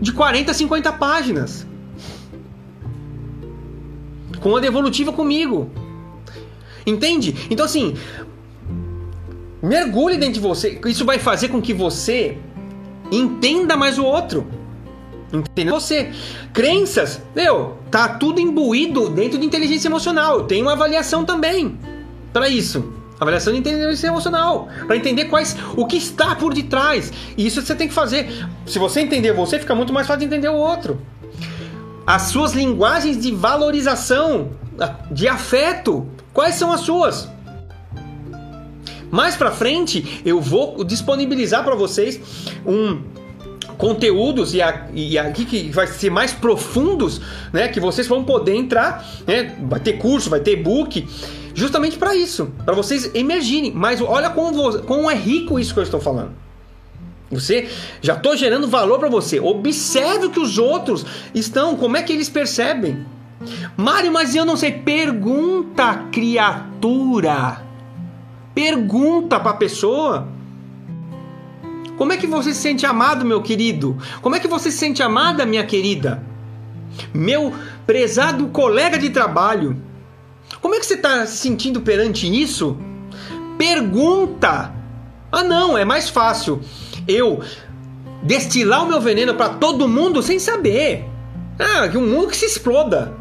de 40 a 50 páginas. Com a devolutiva comigo. Entende? Então assim, mergulhe dentro de você. Isso vai fazer com que você entenda mais o outro. Entendeu? Você. Crenças, meu, tá tudo imbuído dentro de inteligência emocional. Tenho uma avaliação também para isso. Avaliação de inteligência emocional, para entender quais o que está por detrás. E isso você tem que fazer. Se você entender você, fica muito mais fácil de entender o outro. As suas linguagens de valorização, de afeto, quais são as suas? Mais para frente, eu vou disponibilizar para vocês um conteúdos e, a, e aqui que vai ser mais profundos, né? Que vocês vão poder entrar, né? Vai ter curso, vai ter e-book justamente para isso, para vocês emergirem. Mas olha como, como é rico isso que eu estou falando. Você já estou gerando valor para você. Observe o que os outros estão, como é que eles percebem. Mário, mas eu não sei. Pergunta, criatura. Pergunta para a pessoa. Como é que você se sente amado, meu querido? Como é que você se sente amada, minha querida? Meu prezado colega de trabalho. Como é que você está se sentindo perante isso? Pergunta! Ah, não, é mais fácil eu destilar o meu veneno para todo mundo sem saber. Ah, que um mundo que se exploda.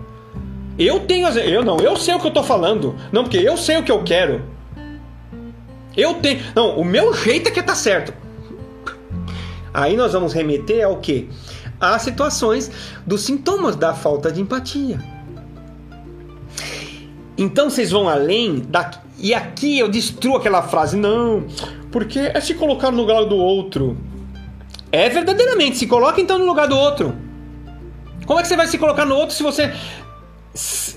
Eu tenho. Eu não, eu sei o que eu tô falando. Não, porque eu sei o que eu quero. Eu tenho. Não, o meu jeito é que tá certo. Aí nós vamos remeter ao que? Às situações dos sintomas da falta de empatia. Então vocês vão além da. E aqui eu destruo aquela frase, não, porque é se colocar no lugar do outro. É verdadeiramente, se coloca então no lugar do outro. Como é que você vai se colocar no outro se você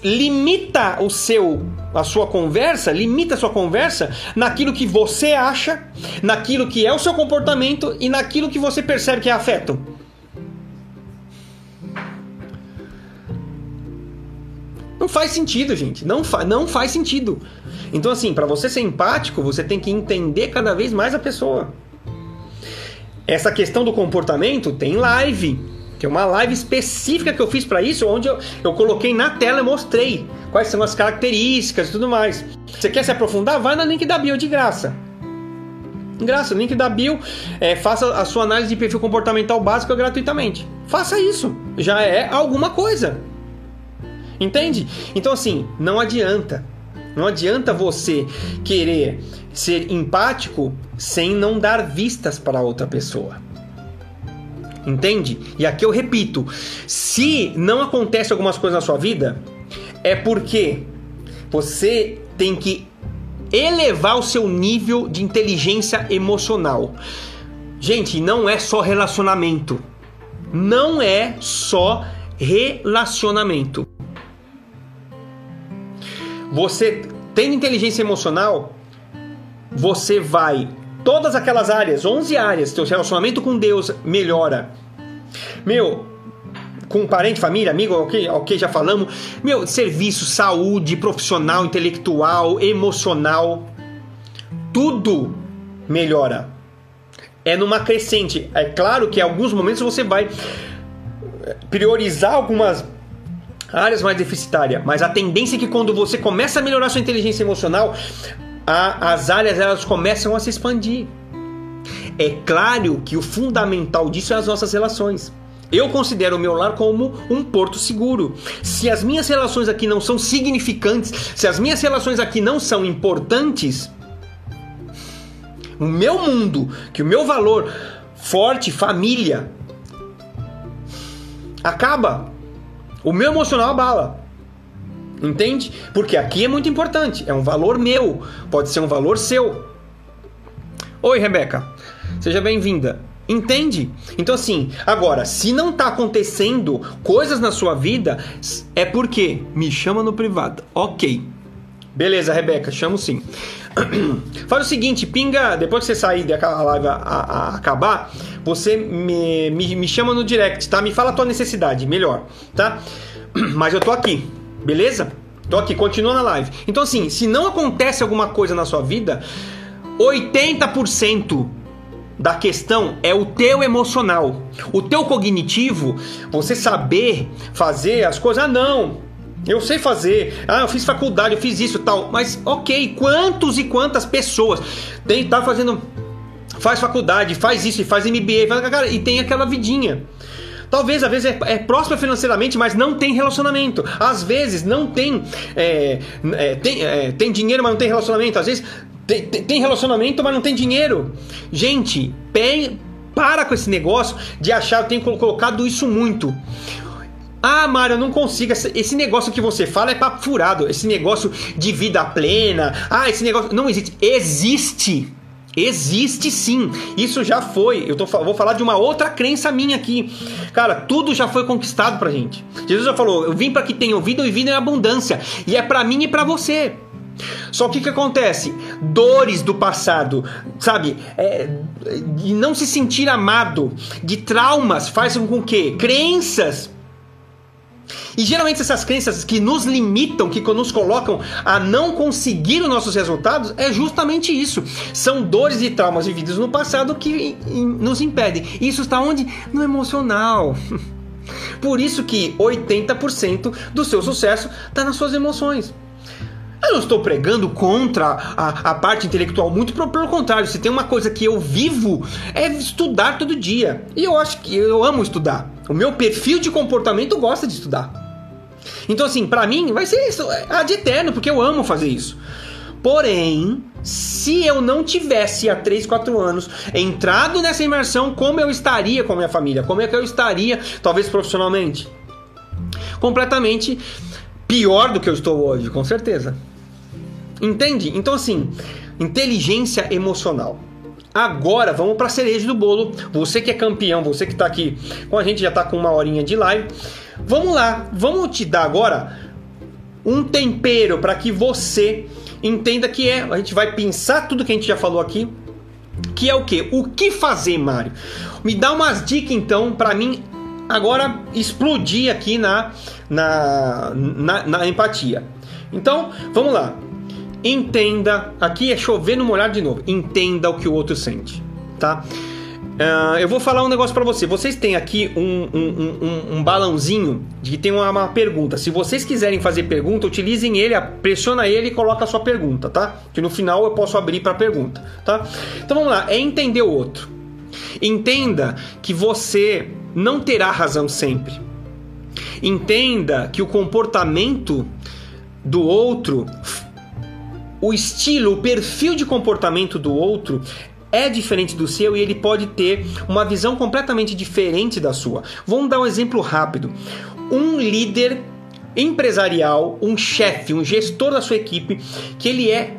limita o seu a sua conversa, limita a sua conversa naquilo que você acha, naquilo que é o seu comportamento e naquilo que você percebe que é afeto? Não faz sentido, gente. Não, fa não faz sentido. Então, assim, para você ser empático, você tem que entender cada vez mais a pessoa. Essa questão do comportamento tem live. Tem uma live específica que eu fiz para isso, onde eu, eu coloquei na tela e mostrei quais são as características e tudo mais. Você quer se aprofundar? Vai na link da bio de graça. Graça, link da bio, é, faça a sua análise de perfil comportamental básico gratuitamente. Faça isso, já é alguma coisa. Entende? Então, assim, não adianta. Não adianta você querer ser empático sem não dar vistas para outra pessoa. Entende? E aqui eu repito: se não acontece algumas coisas na sua vida, é porque você tem que elevar o seu nível de inteligência emocional. Gente, não é só relacionamento. Não é só relacionamento. Você tendo inteligência emocional, você vai todas aquelas áreas, 11 áreas, teu relacionamento com Deus melhora. Meu, com parente, família, amigo, ok, ok, já falamos. Meu, serviço, saúde, profissional, intelectual, emocional, tudo melhora. É numa crescente. É claro que em alguns momentos você vai priorizar algumas áreas mais deficitárias, mas a tendência é que quando você começa a melhorar sua inteligência emocional, a, as áreas elas começam a se expandir. É claro que o fundamental disso é as nossas relações. Eu considero o meu lar como um porto seguro. Se as minhas relações aqui não são significantes, se as minhas relações aqui não são importantes, o meu mundo, que o meu valor forte, família, acaba. O meu emocional abala. Entende? Porque aqui é muito importante. É um valor meu. Pode ser um valor seu. Oi, Rebeca. Seja bem-vinda. Entende? Então, assim, agora, se não tá acontecendo coisas na sua vida, é porque me chama no privado. Ok. Beleza, Rebeca, chamo sim. Faz o seguinte, pinga, depois que você sair daquela live a, a, a acabar, você me, me, me, chama no direct, tá? Me fala a tua necessidade, melhor, tá? Mas eu tô aqui, beleza? Tô aqui, continua na live. Então, assim, se não acontece alguma coisa na sua vida, 80% da questão é o teu emocional. O teu cognitivo, você saber fazer as coisas. Ah, não, eu sei fazer. Ah, eu fiz faculdade, eu fiz isso tal. Mas, ok, quantos e quantas pessoas tem tá fazendo. Faz faculdade, faz isso, faz MBA, faz, e tem aquela vidinha. Talvez, às vezes, é, é próspera financeiramente, mas não tem relacionamento. Às vezes, não tem. É, é, tem, é, tem dinheiro, mas não tem relacionamento. Às vezes, tem, tem relacionamento, mas não tem dinheiro. Gente, bem, para com esse negócio de achar eu tenho colocado isso muito. Ah, Mário, eu não consigo. Esse negócio que você fala é papo furado. Esse negócio de vida plena. Ah, esse negócio. Não existe. Existe. Existe sim. Isso já foi. Eu tô, vou falar de uma outra crença minha aqui. Cara, tudo já foi conquistado pra gente. Jesus já falou: Eu vim para que tenham vida e vida em abundância. E é para mim e para você. Só que o que acontece? Dores do passado, sabe? É, de não se sentir amado, de traumas, fazem com que crenças e geralmente essas crenças que nos limitam, que nos colocam a não conseguir os nossos resultados, é justamente isso. São dores e traumas vividos no passado que nos impedem. Isso está onde? No emocional. Por isso que 80% do seu sucesso está nas suas emoções. Eu não estou pregando contra a, a parte intelectual, muito pelo contrário. Se tem uma coisa que eu vivo é estudar todo dia. E eu acho que eu amo estudar. O meu perfil de comportamento gosta de estudar. Então, assim, para mim vai ser isso, é de eterno, porque eu amo fazer isso. Porém, se eu não tivesse há 3, 4 anos entrado nessa imersão, como eu estaria com a minha família? Como é que eu estaria, talvez profissionalmente? Completamente pior do que eu estou hoje, com certeza. Entende? Então, assim, inteligência emocional. Agora vamos para a cereja do bolo. Você que é campeão, você que está aqui com a gente, já está com uma horinha de live. Vamos lá, vamos te dar agora um tempero para que você entenda que é. A gente vai pensar tudo que a gente já falou aqui. Que é o que? O que fazer, Mário? Me dá umas dicas então para mim agora explodir aqui na, na, na, na empatia. Então, vamos lá. Entenda, aqui é chover no molhado de novo. Entenda o que o outro sente, tá? Uh, eu vou falar um negócio para você. Vocês têm aqui um, um, um, um balãozinho de que tem uma, uma, pergunta. Se vocês quiserem fazer pergunta, utilizem ele, pressiona ele e coloca a sua pergunta, tá? Que no final eu posso abrir para pergunta, tá? Então vamos lá. É entender o outro. Entenda que você não terá razão sempre. Entenda que o comportamento do outro o estilo, o perfil de comportamento do outro é diferente do seu e ele pode ter uma visão completamente diferente da sua. Vamos dar um exemplo rápido. Um líder empresarial, um chefe, um gestor da sua equipe, que ele é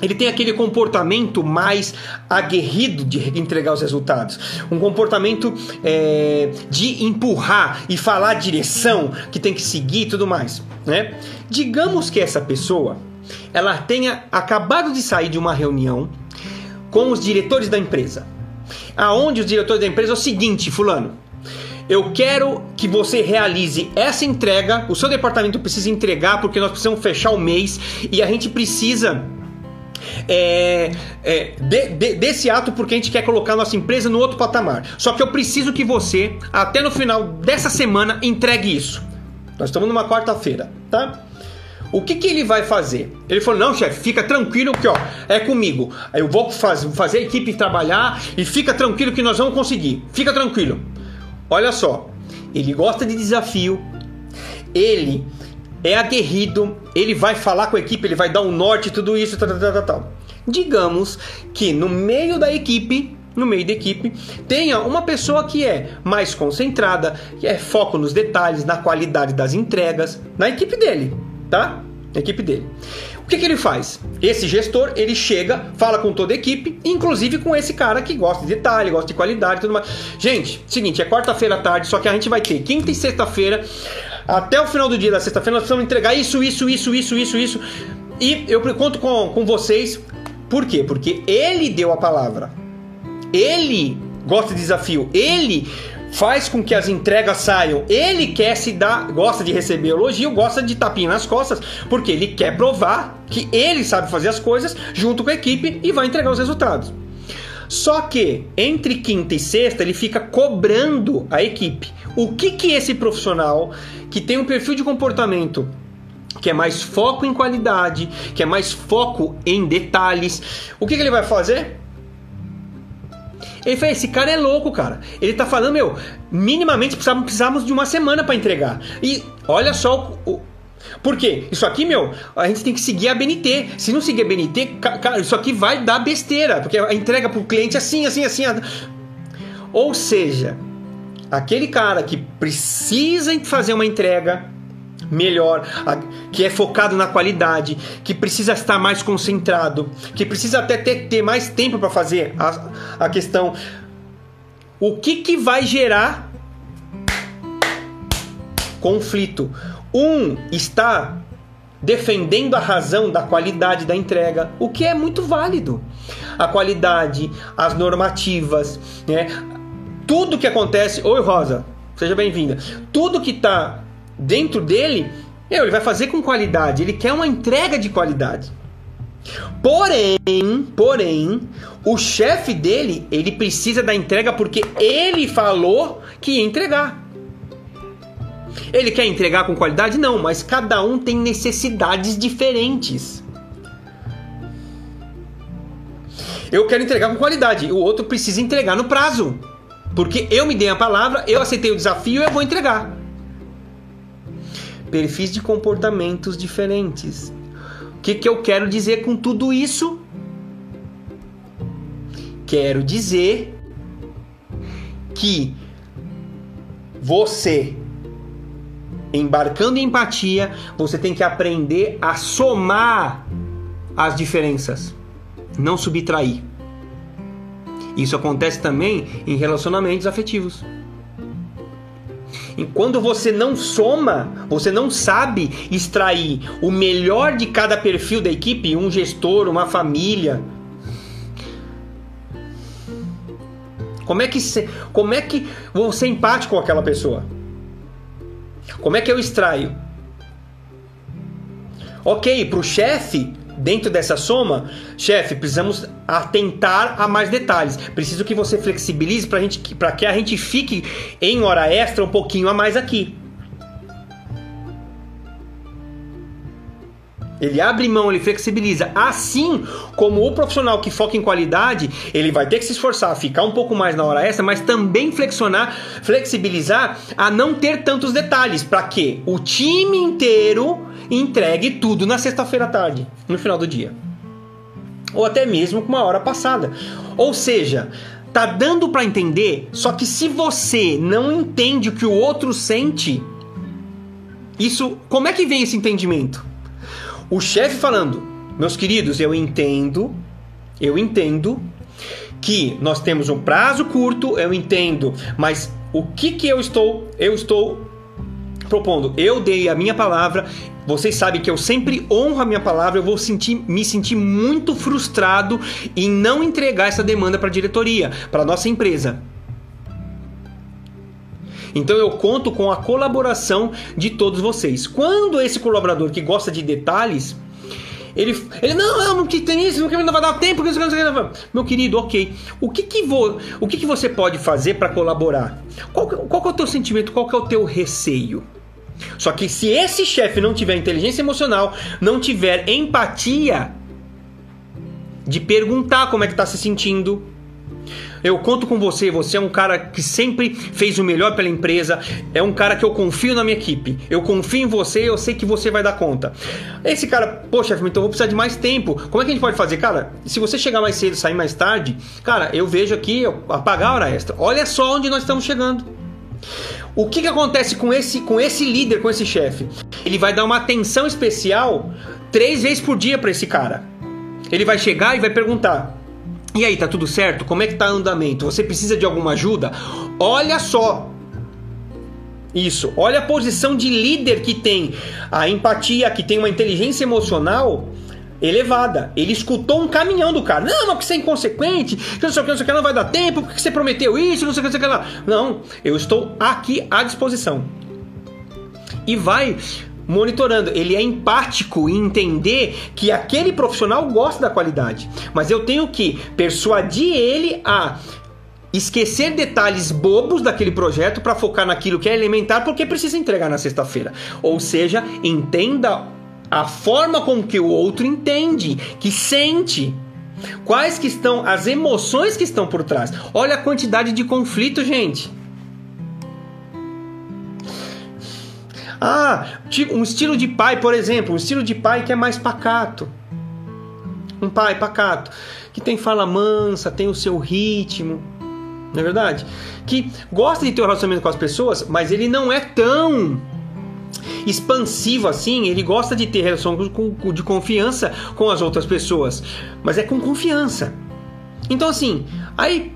ele tem aquele comportamento mais aguerrido de entregar os resultados, um comportamento é, de empurrar e falar a direção que tem que seguir e tudo mais, né? Digamos que essa pessoa ela tenha acabado de sair de uma reunião com os diretores da empresa. Aonde os diretores da empresa é o seguinte, fulano, eu quero que você realize essa entrega, o seu departamento precisa entregar porque nós precisamos fechar o mês e a gente precisa é, é, de, de, desse ato porque a gente quer colocar nossa empresa no outro patamar. Só que eu preciso que você, até no final dessa semana, entregue isso. Nós estamos numa quarta-feira, tá? O que, que ele vai fazer? Ele falou: não, chefe, fica tranquilo que ó, é comigo. Eu vou faz, fazer a equipe trabalhar e fica tranquilo que nós vamos conseguir. Fica tranquilo. Olha só, ele gosta de desafio, ele é aguerrido, ele vai falar com a equipe, ele vai dar um norte, tudo isso, tal, tal, tal, tal. Digamos que no meio da equipe, no meio da equipe, tenha uma pessoa que é mais concentrada, que é foco nos detalhes, na qualidade das entregas, na equipe dele, tá? Na equipe dele. O que, que ele faz? Esse gestor, ele chega, fala com toda a equipe, inclusive com esse cara que gosta de detalhe, gosta de qualidade e tudo mais. Gente, seguinte, é quarta-feira à tarde, só que a gente vai ter quinta e sexta-feira, até o final do dia da sexta-feira, nós precisamos entregar isso, isso, isso, isso, isso, isso. E eu conto com, com vocês por quê? Porque ele deu a palavra. Ele gosta de desafio. Ele faz com que as entregas saiam. Ele quer se dar, gosta de receber elogio, gosta de tapinha nas costas, porque ele quer provar que ele sabe fazer as coisas junto com a equipe e vai entregar os resultados. Só que entre quinta e sexta ele fica cobrando a equipe. O que que esse profissional que tem um perfil de comportamento que é mais foco em qualidade, que é mais foco em detalhes. O que, que ele vai fazer? Ele fala, esse cara é louco, cara. Ele tá falando, meu, minimamente precisamos de uma semana para entregar. E olha só o, o por quê? Isso aqui, meu, a gente tem que seguir a BNT. Se não seguir a BNT, cara, isso aqui vai dar besteira, porque a entrega pro cliente assim, assim, assim. Ou seja, aquele cara que precisa fazer uma entrega melhor, que é focado na qualidade, que precisa estar mais concentrado, que precisa até ter, ter mais tempo para fazer a, a questão. O que, que vai gerar conflito? Um está defendendo a razão da qualidade da entrega, o que é muito válido. A qualidade, as normativas, né? Tudo que acontece. Oi, Rosa, seja bem-vinda. Tudo que está dentro dele, meu, ele vai fazer com qualidade, ele quer uma entrega de qualidade. Porém, porém, o chefe dele, ele precisa da entrega porque ele falou que ia entregar. Ele quer entregar com qualidade? Não, mas cada um tem necessidades diferentes. Eu quero entregar com qualidade, o outro precisa entregar no prazo. Porque eu me dei a palavra, eu aceitei o desafio, eu vou entregar perfis de comportamentos diferentes. O que, que eu quero dizer com tudo isso? Quero dizer que você, embarcando em empatia, você tem que aprender a somar as diferenças, não subtrair. Isso acontece também em relacionamentos afetivos. E quando você não soma, você não sabe extrair o melhor de cada perfil da equipe, um gestor, uma família. Como é que como é que vou ser empático com aquela pessoa? Como é que eu extraio? Ok, para o chefe, dentro dessa soma, chefe, precisamos atentar a mais detalhes. Preciso que você flexibilize para gente, para que a gente fique em hora extra um pouquinho a mais aqui. Ele abre mão, ele flexibiliza. Assim como o profissional que foca em qualidade, ele vai ter que se esforçar, ficar um pouco mais na hora extra, mas também flexionar, flexibilizar a não ter tantos detalhes, para que o time inteiro entregue tudo na sexta-feira à tarde, no final do dia. Ou até mesmo com uma hora passada. Ou seja, tá dando para entender, só que se você não entende o que o outro sente, isso, como é que vem esse entendimento? O chefe falando: "Meus queridos, eu entendo, eu entendo que nós temos um prazo curto, eu entendo, mas o que que eu estou eu estou propondo? Eu dei a minha palavra, vocês sabem que eu sempre honro a minha palavra, eu vou sentir, me sentir muito frustrado em não entregar essa demanda para a diretoria, para nossa empresa. Então eu conto com a colaboração de todos vocês. Quando esse colaborador que gosta de detalhes, ele, ele não, não, não que tem isso, não vai dar tempo, meu querido, ok. O que que, vou, o que, que você pode fazer para colaborar? Qual, qual é o teu sentimento? Qual é o teu receio? Só que se esse chefe não tiver inteligência emocional, não tiver empatia de perguntar como é que tá se sentindo, eu conto com você, você é um cara que sempre fez o melhor pela empresa, é um cara que eu confio na minha equipe. Eu confio em você, eu sei que você vai dar conta. Esse cara, poxa, então eu vou precisar de mais tempo. Como é que a gente pode fazer? Cara, se você chegar mais cedo, sair mais tarde, cara, eu vejo aqui apagar a hora extra. Olha só onde nós estamos chegando. O que, que acontece com esse, com esse líder, com esse chefe? Ele vai dar uma atenção especial três vezes por dia para esse cara. Ele vai chegar e vai perguntar: e aí, tá tudo certo? Como é que tá o andamento? Você precisa de alguma ajuda? Olha só. Isso, olha a posição de líder que tem a empatia, que tem uma inteligência emocional elevada. Ele escutou um caminhão do cara. Não, mas que você é inconsequente, que não sei o que, não sei o que, não vai dar tempo, porque você prometeu isso, não sei o que, não sei o que lá. Não, eu estou aqui à disposição. E vai monitorando. Ele é empático em entender que aquele profissional gosta da qualidade. Mas eu tenho que persuadir ele a esquecer detalhes bobos daquele projeto para focar naquilo que é elementar porque precisa entregar na sexta-feira. Ou seja, entenda a forma com que o outro entende, que sente. Quais que estão as emoções que estão por trás? Olha a quantidade de conflito, gente. Ah, um estilo de pai, por exemplo, um estilo de pai que é mais pacato. Um pai pacato, que tem fala mansa, tem o seu ritmo, não é verdade? Que gosta de ter um relacionamento com as pessoas, mas ele não é tão expansivo assim, ele gosta de ter relação de confiança com as outras pessoas, mas é com confiança. Então assim, aí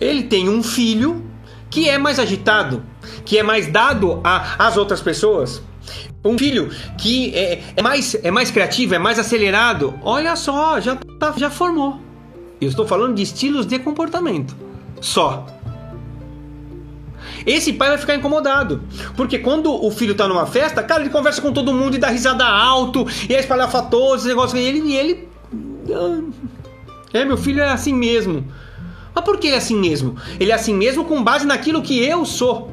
ele tem um filho que é mais agitado, que é mais dado às outras pessoas. Um filho que é, é, mais, é mais criativo, é mais acelerado. Olha só, já, tá, já formou. Eu estou falando de estilos de comportamento. Só. Esse pai vai ficar incomodado. Porque quando o filho está numa festa, cara, ele conversa com todo mundo e dá risada alto, e é espalhafatoso, esse negócio. E ele, e ele. Ah, é, meu filho é assim mesmo. Mas por que ele é assim mesmo? Ele é assim mesmo com base naquilo que eu sou.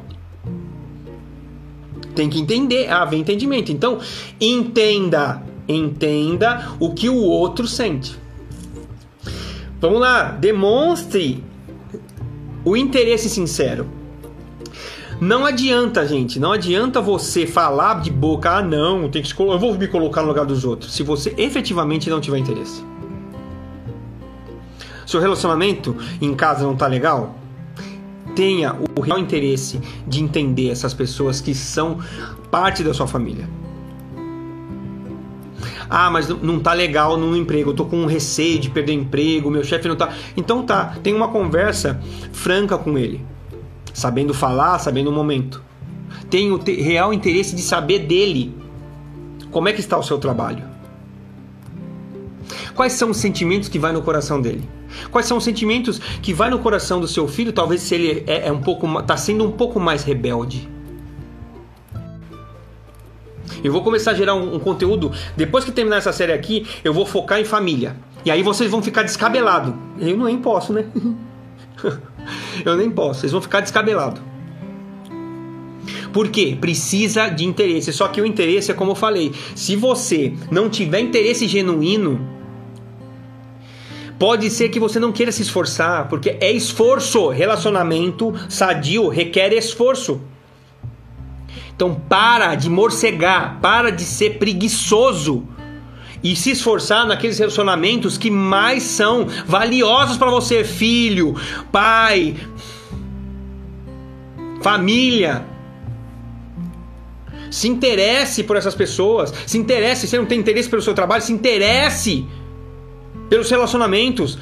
Tem que entender, haver entendimento. Então, entenda, entenda o que o outro sente. Vamos lá, demonstre o interesse sincero. Não adianta, gente, não adianta você falar de boca, ah, não, tem que eu vou me colocar no lugar dos outros, se você efetivamente não tiver interesse. Seu relacionamento em casa não tá legal? Tenha o real interesse de entender essas pessoas que são parte da sua família. Ah, mas não tá legal no emprego, eu tô com receio de perder emprego, meu chefe não tá. Então tá, tem uma conversa franca com ele, sabendo falar, sabendo o momento. Tenho real interesse de saber dele. Como é que está o seu trabalho? Quais são os sentimentos que vai no coração dele? Quais são os sentimentos que vai no coração do seu filho, talvez se ele é, é um pouco está sendo um pouco mais rebelde? Eu vou começar a gerar um, um, conteúdo. Depois que terminar essa série aqui, eu vou focar em família. E aí vocês vão ficar descabelado. Eu nem posso, né? eu nem posso. Vocês vão ficar descabelado. Por quê? Precisa de interesse. Só que o interesse é como eu falei. Se você não tiver interesse genuíno, Pode ser que você não queira se esforçar, porque é esforço. Relacionamento sadio requer esforço. Então para de morcegar, para de ser preguiçoso e se esforçar naqueles relacionamentos que mais são valiosos para você, filho, pai, família. Se interesse por essas pessoas, se interesse, se não tem interesse pelo seu trabalho, se interesse pelos relacionamentos.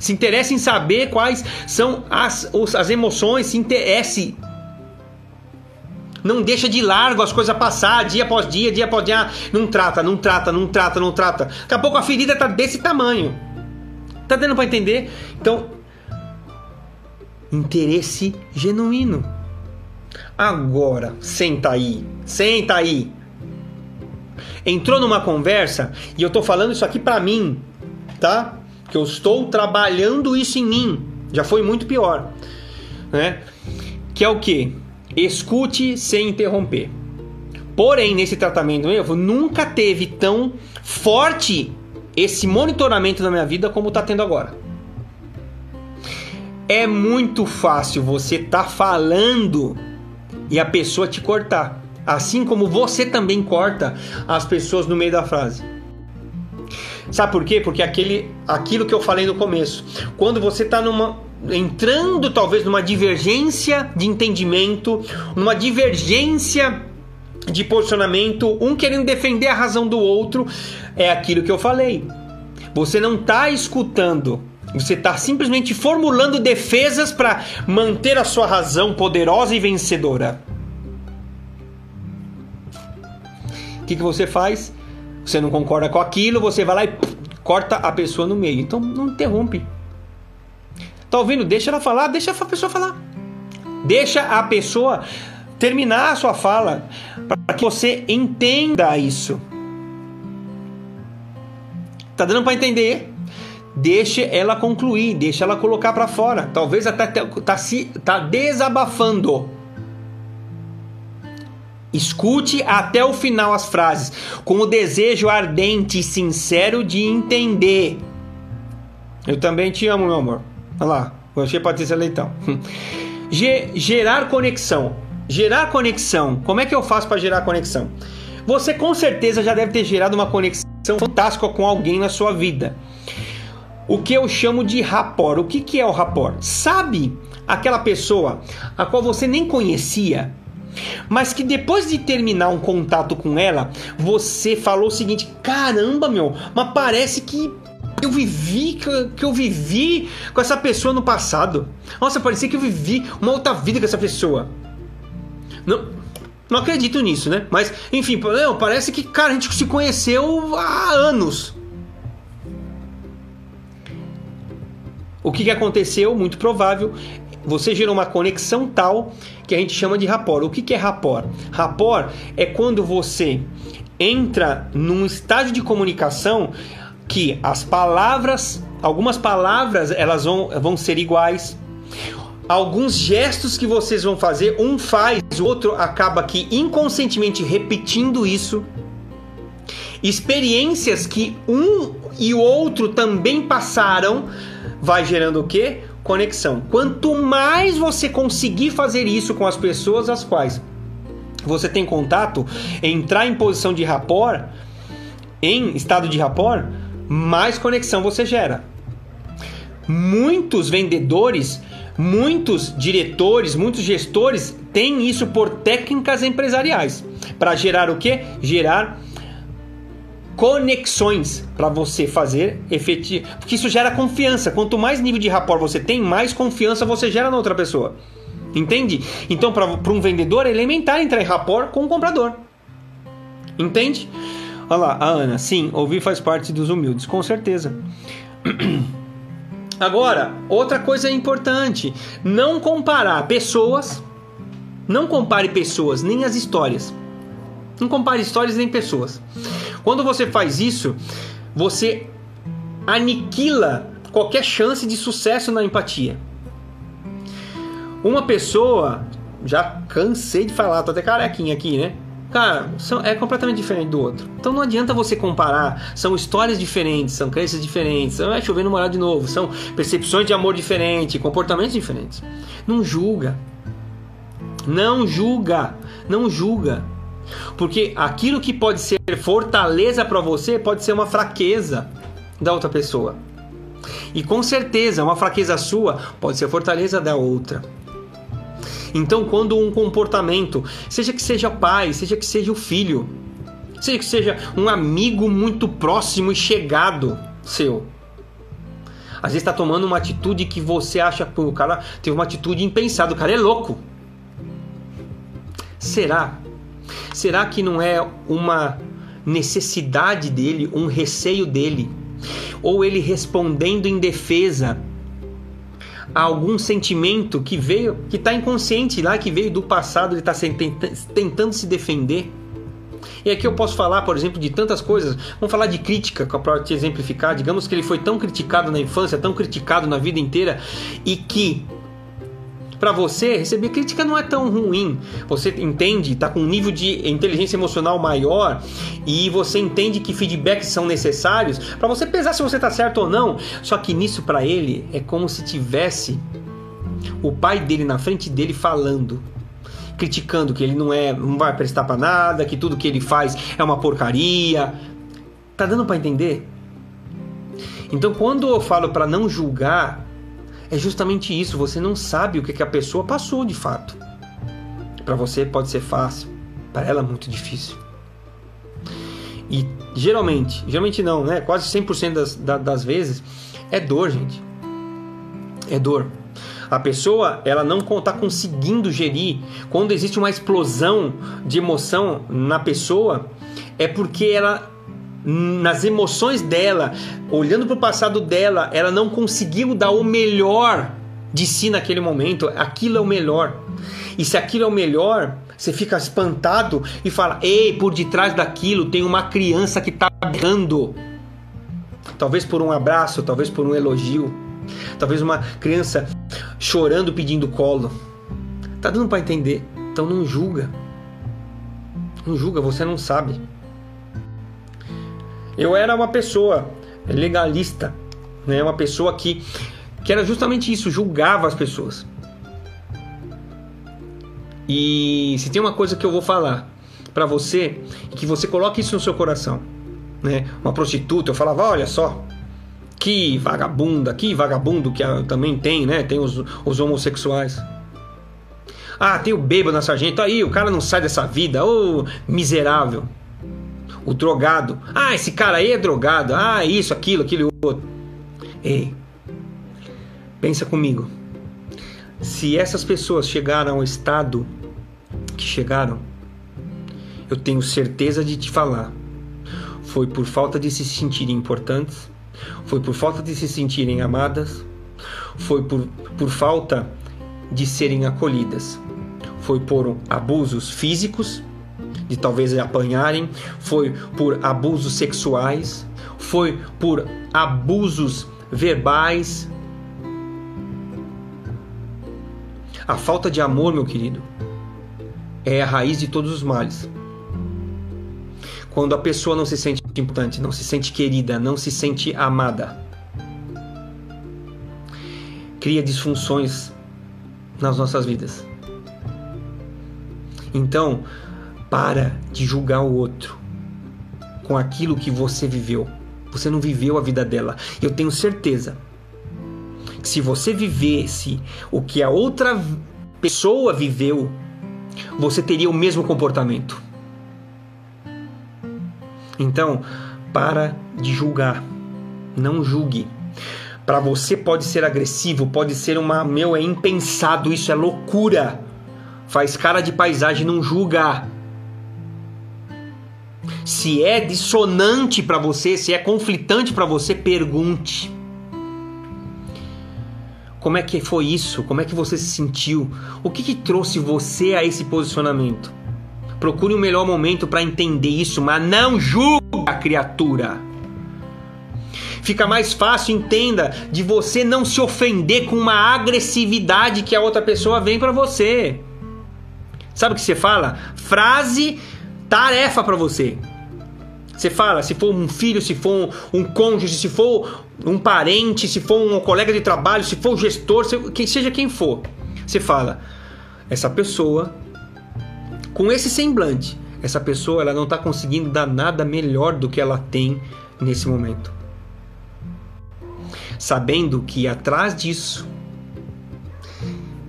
Se interesse em saber quais são as, as emoções, se interesse. Não deixa de largo as coisas passar, dia após dia, dia após dia. Não trata, não trata, não trata, não trata. Daqui a pouco a ferida tá desse tamanho. Tá dando para entender? Então, interesse genuíno. Agora, senta aí, senta aí entrou numa conversa e eu tô falando isso aqui para mim, tá? Que eu estou trabalhando isso em mim. Já foi muito pior, né? Que é o que? Escute sem interromper. Porém, nesse tratamento eu nunca teve tão forte esse monitoramento na minha vida como está tendo agora. É muito fácil você estar tá falando e a pessoa te cortar, assim como você também corta as pessoas no meio da frase. Sabe por quê? Porque aquele, aquilo que eu falei no começo, quando você está numa entrando talvez numa divergência de entendimento, numa divergência de posicionamento, um querendo defender a razão do outro, é aquilo que eu falei. Você não está escutando, você está simplesmente formulando defesas para manter a sua razão poderosa e vencedora. O que, que você faz? Você não concorda com aquilo, você vai lá e corta a pessoa no meio. Então não interrompe. Tá ouvindo? Deixa ela falar, deixa a pessoa falar. Deixa a pessoa terminar a sua fala para que você entenda isso. Tá dando para entender? Deixe ela concluir, deixa ela colocar para fora. Talvez até tá se tá desabafando. Escute até o final as frases, com o desejo ardente e sincero de entender. Eu também te amo, meu amor. Olha lá, você Patrícia Leitão. gerar conexão. Gerar conexão. Como é que eu faço para gerar conexão? Você com certeza já deve ter gerado uma conexão fantástica com alguém na sua vida. O que eu chamo de rapport. O que, que é o rapport? Sabe aquela pessoa a qual você nem conhecia, mas que depois de terminar um contato com ela, você falou o seguinte: caramba, meu, mas parece que eu vivi, que, eu vivi com essa pessoa no passado. Nossa, parecia que eu vivi uma outra vida com essa pessoa. Não, não acredito nisso, né? Mas, enfim, não, parece que, cara, a gente se conheceu há anos. O que, que aconteceu? Muito provável você gerou uma conexão tal que a gente chama de rapport. O que, que é rapport? Rapport é quando você entra num estágio de comunicação que as palavras, algumas palavras, elas vão, vão ser iguais. Alguns gestos que vocês vão fazer, um faz, o outro acaba aqui inconscientemente repetindo isso. Experiências que um e o outro também passaram, vai gerando o quê? conexão. Quanto mais você conseguir fazer isso com as pessoas as quais você tem contato, entrar em posição de rapport, em estado de rapport, mais conexão você gera. Muitos vendedores, muitos diretores, muitos gestores têm isso por técnicas empresariais para gerar o que? Gerar conexões para você fazer efetivo. Porque isso gera confiança. Quanto mais nível de rapport você tem, mais confiança você gera na outra pessoa. Entende? Então, para um vendedor, é elementar entrar em rapport com o comprador. Entende? Olha lá, a Ana. Sim, ouvir faz parte dos humildes, com certeza. Agora, outra coisa importante: não comparar pessoas. Não compare pessoas nem as histórias. Não compare histórias nem pessoas. Quando você faz isso, você aniquila qualquer chance de sucesso na empatia. Uma pessoa, já cansei de falar, tô até carequinha aqui, né? Cara, são, é completamente diferente do outro. Então não adianta você comparar. São histórias diferentes, são crenças diferentes. Não é chover no morar de novo. São percepções de amor diferentes, comportamentos diferentes. Não julga. Não julga. Não julga. Porque aquilo que pode ser fortaleza para você pode ser uma fraqueza da outra pessoa. E com certeza, uma fraqueza sua pode ser fortaleza da outra. Então, quando um comportamento, seja que seja pai, seja que seja o filho, seja que seja um amigo muito próximo e chegado seu, às vezes está tomando uma atitude que você acha que o cara teve uma atitude impensada, o cara é louco. Será Será que não é uma necessidade dele, um receio dele? Ou ele respondendo em defesa a algum sentimento que veio, que está inconsciente lá, que veio do passado, ele está tentando se defender? E aqui eu posso falar, por exemplo, de tantas coisas. Vamos falar de crítica, para te exemplificar. Digamos que ele foi tão criticado na infância, tão criticado na vida inteira, e que para você, receber crítica não é tão ruim. Você entende, está com um nível de inteligência emocional maior e você entende que feedbacks são necessários para você pesar se você está certo ou não. Só que nisso para ele é como se tivesse o pai dele na frente dele falando criticando que ele não é, não vai prestar para nada, que tudo que ele faz é uma porcaria. Tá dando para entender? Então, quando eu falo para não julgar, é justamente isso. Você não sabe o que, que a pessoa passou de fato. Para você pode ser fácil, para ela muito difícil. E geralmente, geralmente não, né? Quase 100% das, das vezes é dor, gente. É dor. A pessoa ela não está conseguindo gerir. Quando existe uma explosão de emoção na pessoa, é porque ela nas emoções dela, olhando para o passado dela, ela não conseguiu dar o melhor de si naquele momento. Aquilo é o melhor. E se aquilo é o melhor, você fica espantado e fala: Ei, por detrás daquilo tem uma criança que está dando. Talvez por um abraço, talvez por um elogio, talvez uma criança chorando pedindo colo. Tá dando para entender? Então não julga. Não julga, você não sabe. Eu era uma pessoa legalista, né? Uma pessoa que que era justamente isso, julgava as pessoas. E se tem uma coisa que eu vou falar para você, que você coloque isso no seu coração, né? Uma prostituta, eu falava, olha só, que vagabunda, que vagabundo que também tem, né? Tem os, os homossexuais. Ah, tem o bêbado na sargento. Aí, o cara não sai dessa vida. Ô, miserável. O drogado. Ah, esse cara aí é drogado. Ah, isso, aquilo, aquilo outro. Ei, pensa comigo. Se essas pessoas chegaram ao estado que chegaram, eu tenho certeza de te falar. Foi por falta de se sentirem importantes foi por falta de se sentirem amadas, foi por, por falta de serem acolhidas, foi por abusos físicos, de talvez apanharem, foi por abusos sexuais, foi por abusos verbais. A falta de amor, meu querido, é a raiz de todos os males. Quando a pessoa não se sente importante, não se sente querida, não se sente amada. Cria disfunções nas nossas vidas. Então, para de julgar o outro com aquilo que você viveu. Você não viveu a vida dela. Eu tenho certeza que se você vivesse o que a outra pessoa viveu, você teria o mesmo comportamento. Então, para de julgar. Não julgue. Para você pode ser agressivo, pode ser uma meu é impensado, isso é loucura. Faz cara de paisagem, não julga. Se é dissonante para você, se é conflitante para você, pergunte. Como é que foi isso? Como é que você se sentiu? O que, que trouxe você a esse posicionamento? Procure o um melhor momento para entender isso, mas não julgue a criatura. Fica mais fácil, entenda, de você não se ofender com uma agressividade que a outra pessoa vem para você. Sabe o que você fala? Frase tarefa para você. Você fala, se for um filho, se for um, um, cônjuge, se for um parente, se for um colega de trabalho, se for um gestor, se, que seja quem for. Você fala, essa pessoa com esse semblante, essa pessoa ela não está conseguindo dar nada melhor do que ela tem nesse momento. Sabendo que atrás disso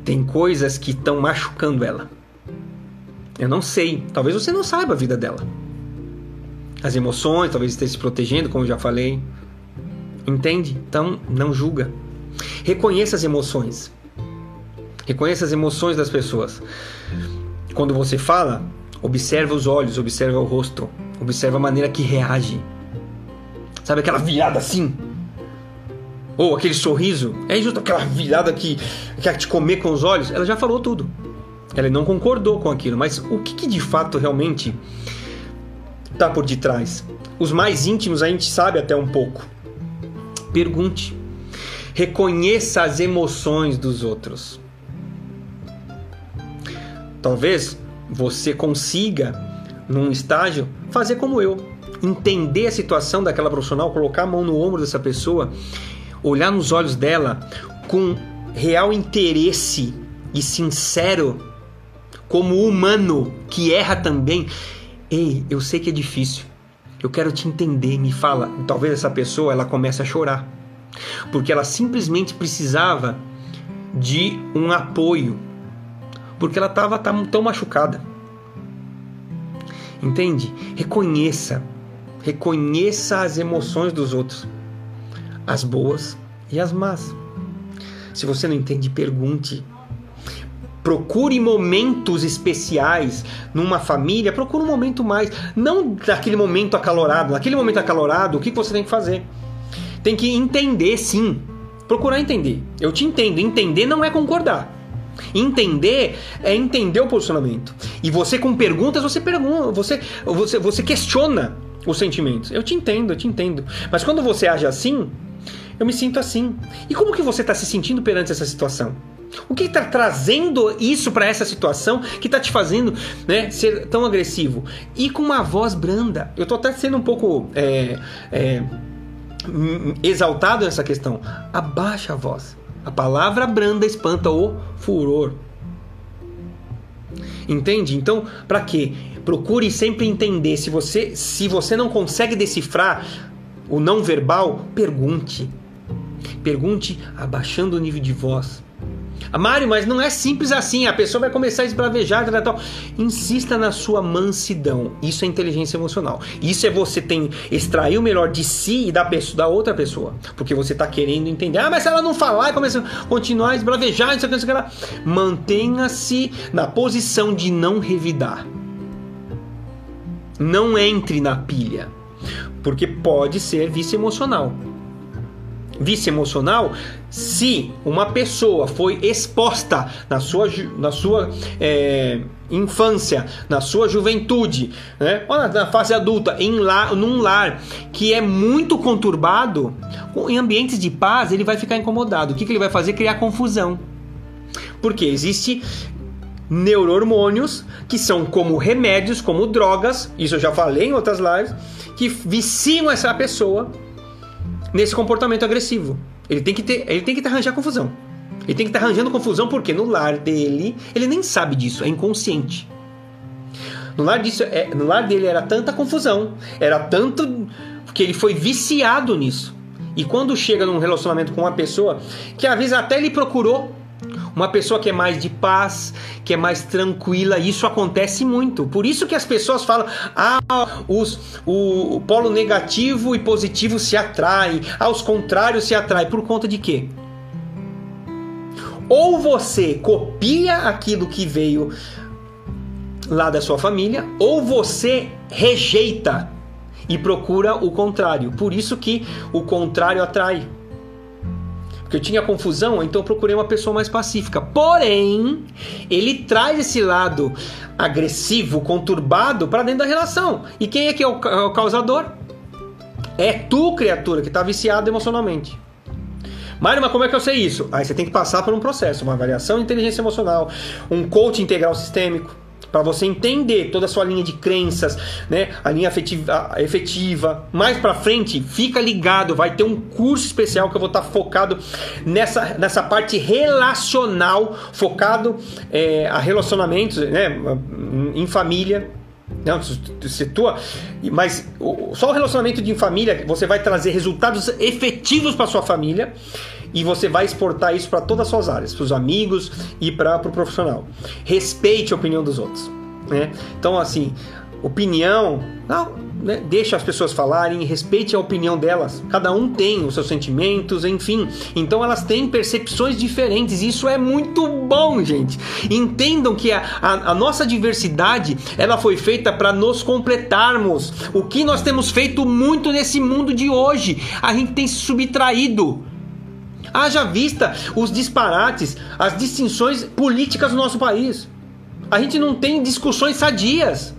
tem coisas que estão machucando ela. Eu não sei, talvez você não saiba a vida dela. As emoções, talvez esteja se protegendo, como eu já falei. Entende? Então, não julga. Reconheça as emoções. Reconheça as emoções das pessoas. Quando você fala, observa os olhos, observa o rosto, observa a maneira que reage. Sabe aquela virada assim? Ou aquele sorriso? É justo aquela virada que quer te comer com os olhos? Ela já falou tudo. Ela não concordou com aquilo, mas o que, que de fato realmente está por detrás? Os mais íntimos a gente sabe até um pouco. Pergunte. Reconheça as emoções dos outros. Talvez você consiga, num estágio, fazer como eu. Entender a situação daquela profissional, colocar a mão no ombro dessa pessoa, olhar nos olhos dela com real interesse e sincero, como humano que erra também. Ei, eu sei que é difícil. Eu quero te entender, me fala. Talvez essa pessoa ela comece a chorar, porque ela simplesmente precisava de um apoio, porque ela estava tão machucada. Entende? Reconheça, reconheça as emoções dos outros, as boas e as más. Se você não entende, pergunte. Procure momentos especiais numa família, procure um momento mais, não daquele momento acalorado. Naquele momento acalorado, o que você tem que fazer? Tem que entender, sim. Procurar entender. Eu te entendo. Entender não é concordar. Entender é entender o posicionamento. E você com perguntas, você pergunta, você, você, você questiona os sentimentos. Eu te entendo, eu te entendo. Mas quando você age assim, eu me sinto assim. E como que você está se sentindo perante essa situação? O que está trazendo isso para essa situação que está te fazendo né, ser tão agressivo? E com uma voz branda. Eu estou até sendo um pouco é, é, exaltado nessa questão. Abaixa a voz. A palavra branda espanta o furor. Entende? Então, para quê? Procure sempre entender. Se você, se você não consegue decifrar o não verbal, pergunte. Pergunte abaixando o nível de voz. Mário, mas não é simples assim. A pessoa vai começar a esbravejar, tal, tal. Insista na sua mansidão. Isso é inteligência emocional. Isso é você tem extrair o melhor de si e da pessoa, da outra pessoa, porque você está querendo entender. Ah, mas se ela não falar e a continuar a esbravejar, não sei o Mantenha-se na posição de não revidar. Não entre na pilha, porque pode ser vício emocional vício emocional se uma pessoa foi exposta na sua, na sua é, infância, na sua juventude, né? ou na, na fase adulta, em lar, num lar que é muito conturbado, em ambientes de paz ele vai ficar incomodado. O que, que ele vai fazer? Criar confusão. Porque existe neurohormônios que são como remédios, como drogas, isso eu já falei em outras lives, que viciam essa pessoa nesse comportamento agressivo. Ele tem que ter, ele tem que arranjar confusão. Ele tem que estar arranjando confusão porque no lar dele, ele nem sabe disso, é inconsciente. No lar, disso, é, no lar dele era tanta confusão, era tanto que ele foi viciado nisso. E quando chega num relacionamento com uma pessoa que às vezes até ele procurou uma pessoa que é mais de paz, que é mais tranquila, isso acontece muito. Por isso que as pessoas falam: ah, os, o, o polo negativo e positivo se atraem, aos contrários se atraem. Por conta de quê? Ou você copia aquilo que veio lá da sua família, ou você rejeita e procura o contrário. Por isso que o contrário atrai porque eu tinha confusão, então procurei uma pessoa mais pacífica. Porém, ele traz esse lado agressivo, conturbado para dentro da relação. E quem é que é o, é o causador? É tu, criatura, que está viciado emocionalmente. Mário, mas como é que eu sei isso? Aí você tem que passar por um processo, uma avaliação de inteligência emocional, um coach integral sistêmico para você entender toda a sua linha de crenças, né? A linha afetiva, efetiva. Mais para frente, fica ligado, vai ter um curso especial que eu vou estar tá focado nessa, nessa parte relacional, focado é, a relacionamentos, né? Em família, não, se tua, mas só o relacionamento de família você vai trazer resultados efetivos para sua família e você vai exportar isso para todas as suas áreas, para os amigos e para o pro profissional. Respeite a opinião dos outros. Né? Então, assim, opinião, não, né? deixa as pessoas falarem, respeite a opinião delas. Cada um tem os seus sentimentos, enfim. Então elas têm percepções diferentes. Isso é muito bom, gente. Entendam que a, a, a nossa diversidade ela foi feita para nos completarmos. O que nós temos feito muito nesse mundo de hoje, a gente tem se subtraído. Haja vista os disparates, as distinções políticas do nosso país. A gente não tem discussões sadias.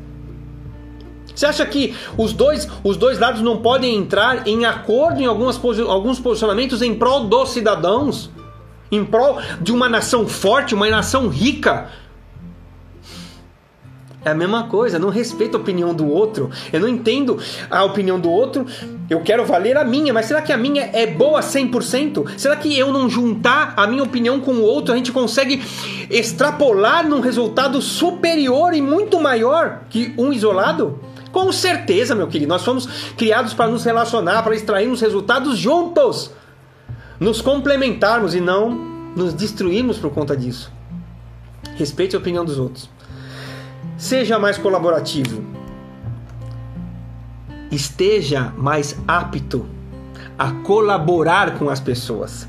Você acha que os dois, os dois lados não podem entrar em acordo em algumas, alguns posicionamentos em prol dos cidadãos? Em prol de uma nação forte, uma nação rica? É a mesma coisa, não respeito a opinião do outro. Eu não entendo a opinião do outro. Eu quero valer a minha, mas será que a minha é boa 100%? Será que eu não juntar a minha opinião com o outro, a gente consegue extrapolar num resultado superior e muito maior que um isolado? Com certeza, meu querido. Nós fomos criados para nos relacionar, para extrairmos resultados juntos. Nos complementarmos e não nos destruirmos por conta disso. Respeite a opinião dos outros. Seja mais colaborativo. Esteja mais apto a colaborar com as pessoas,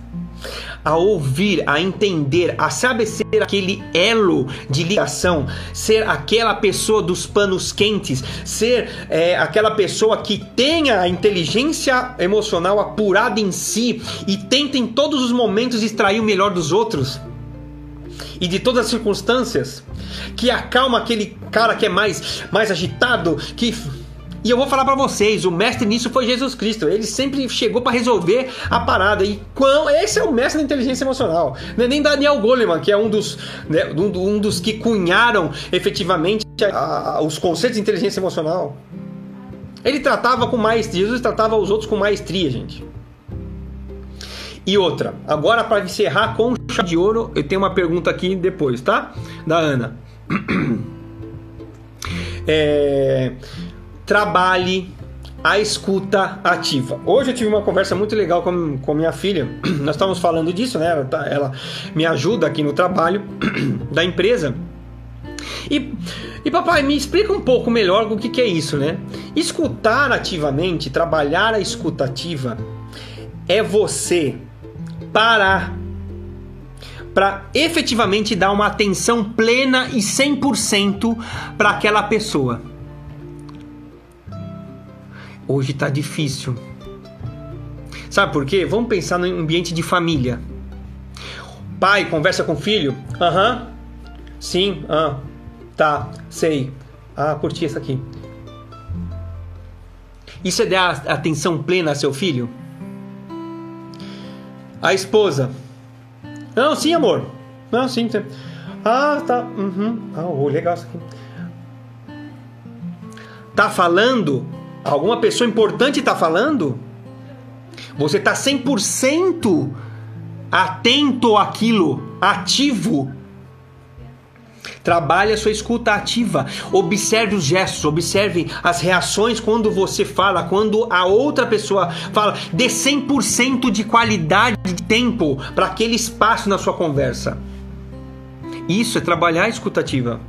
a ouvir, a entender, a saber ser aquele elo de ligação, ser aquela pessoa dos panos quentes, ser é, aquela pessoa que tenha a inteligência emocional apurada em si e tenta em todos os momentos extrair o melhor dos outros e de todas as circunstâncias, que acalma aquele cara que é mais, mais agitado, que e eu vou falar para vocês, o mestre nisso foi Jesus Cristo. Ele sempre chegou para resolver a parada. E quão, esse é o mestre da inteligência emocional. Não é nem Daniel Goleman, que é um dos, né, um, dos que cunharam efetivamente a, a, os conceitos de inteligência emocional. Ele tratava com maestria, Jesus tratava os outros com maestria, gente. E outra, agora para encerrar com chave de ouro, eu tenho uma pergunta aqui depois, tá? Da Ana. É, trabalhe a escuta ativa. Hoje eu tive uma conversa muito legal com, com minha filha. Nós estávamos falando disso, né? Ela, tá, ela me ajuda aqui no trabalho da empresa. E, e papai, me explica um pouco melhor o que, que é isso, né? Escutar ativamente, trabalhar a escutativa é você parar para efetivamente dar uma atenção plena e 100% para aquela pessoa. Hoje está difícil. Sabe por quê? Vamos pensar no ambiente de família. Pai conversa com o filho? Aham. Sim, ah. Tá, sei. Ah, curti essa aqui. Isso é dar atenção plena a seu filho? A esposa. Não, sim, amor. Não, sim. sim. Ah, tá. Uhum. Ah, oh, legal isso aqui. Tá falando? Alguma pessoa importante tá falando? Você tá 100% atento àquilo, ativo Trabalhe a sua escuta ativa. Observe os gestos, observe as reações quando você fala, quando a outra pessoa fala. Dê 100% de qualidade tempo para aquele espaço na sua conversa. Isso é trabalhar a escutativa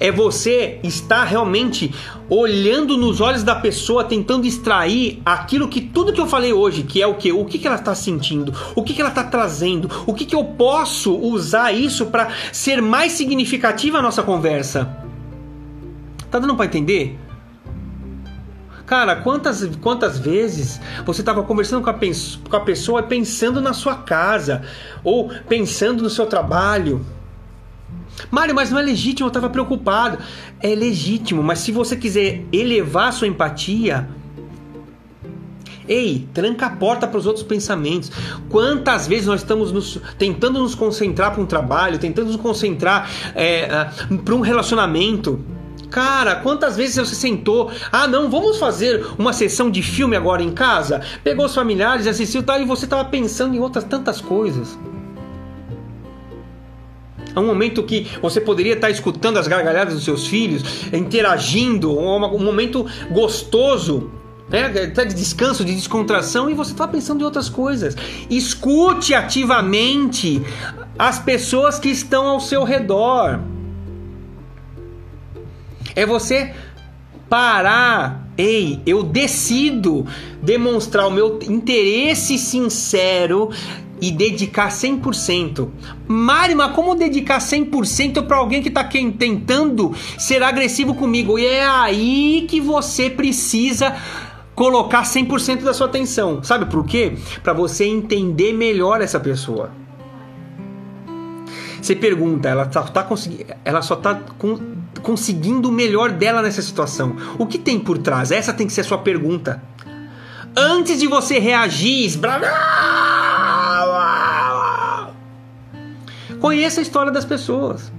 é você estar realmente olhando nos olhos da pessoa, tentando extrair aquilo que tudo que eu falei hoje, que é o que? O que, que ela está sentindo, o que, que ela está trazendo, o que, que eu posso usar isso para ser mais significativa a nossa conversa. Tá dando para entender? Cara, quantas, quantas vezes você estava conversando com a, com a pessoa pensando na sua casa ou pensando no seu trabalho? Mário, mas não é legítimo, eu estava preocupado. É legítimo, mas se você quiser elevar sua empatia, Ei, tranca a porta para os outros pensamentos. Quantas vezes nós estamos nos, tentando nos concentrar para um trabalho, tentando nos concentrar é, para um relacionamento? Cara, quantas vezes você sentou? Ah, não, vamos fazer uma sessão de filme agora em casa? Pegou os familiares, assistiu tal, e você estava pensando em outras tantas coisas. É um momento que você poderia estar escutando as gargalhadas dos seus filhos, interagindo, um momento gostoso, né? Tá de descanso, de descontração, e você está pensando em outras coisas. Escute ativamente as pessoas que estão ao seu redor. É você parar. Ei, eu decido demonstrar o meu interesse sincero e dedicar 100%. Mari, mas como dedicar 100% para alguém que está tentando ser agressivo comigo? E é aí que você precisa colocar 100% da sua atenção. Sabe por quê? Para você entender melhor essa pessoa. Você pergunta, ela, só tá conseguindo, ela só está conseguindo o melhor dela nessa situação. O que tem por trás? Essa tem que ser a sua pergunta. Antes de você reagir, esbravar, Conheça a história das pessoas.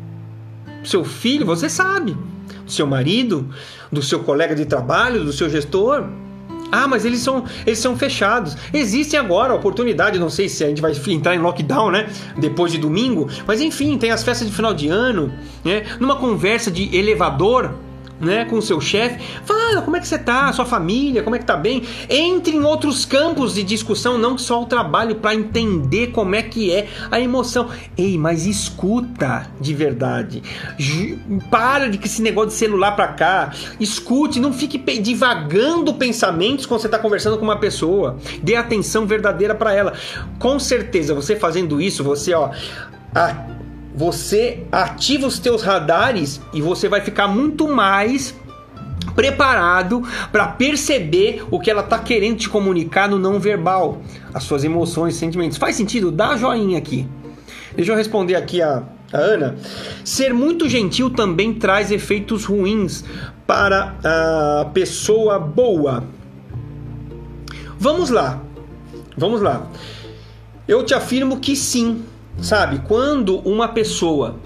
seu filho, você sabe. Do seu marido, do seu colega de trabalho, do seu gestor. Ah, mas eles são, eles são fechados. Existem agora oportunidade, não sei se a gente vai entrar em lockdown, né? Depois de domingo, mas enfim, tem as festas de final de ano, né? Numa conversa de elevador, né, com o seu chefe, fala como é que você tá, sua família, como é que tá bem. Entre em outros campos de discussão, não só o trabalho, para entender como é que é a emoção. Ei, mas escuta de verdade. Para de que esse negócio de celular para cá. Escute, não fique divagando pensamentos quando você está conversando com uma pessoa. Dê atenção verdadeira para ela. Com certeza, você fazendo isso, você ó, a você ativa os teus radares e você vai ficar muito mais preparado para perceber o que ela está querendo te comunicar no não verbal, as suas emoções, sentimentos. Faz sentido? Dá joinha aqui. Deixa eu responder aqui a, a Ana. Ser muito gentil também traz efeitos ruins para a pessoa boa. Vamos lá. Vamos lá. Eu te afirmo que sim. Sabe, quando uma pessoa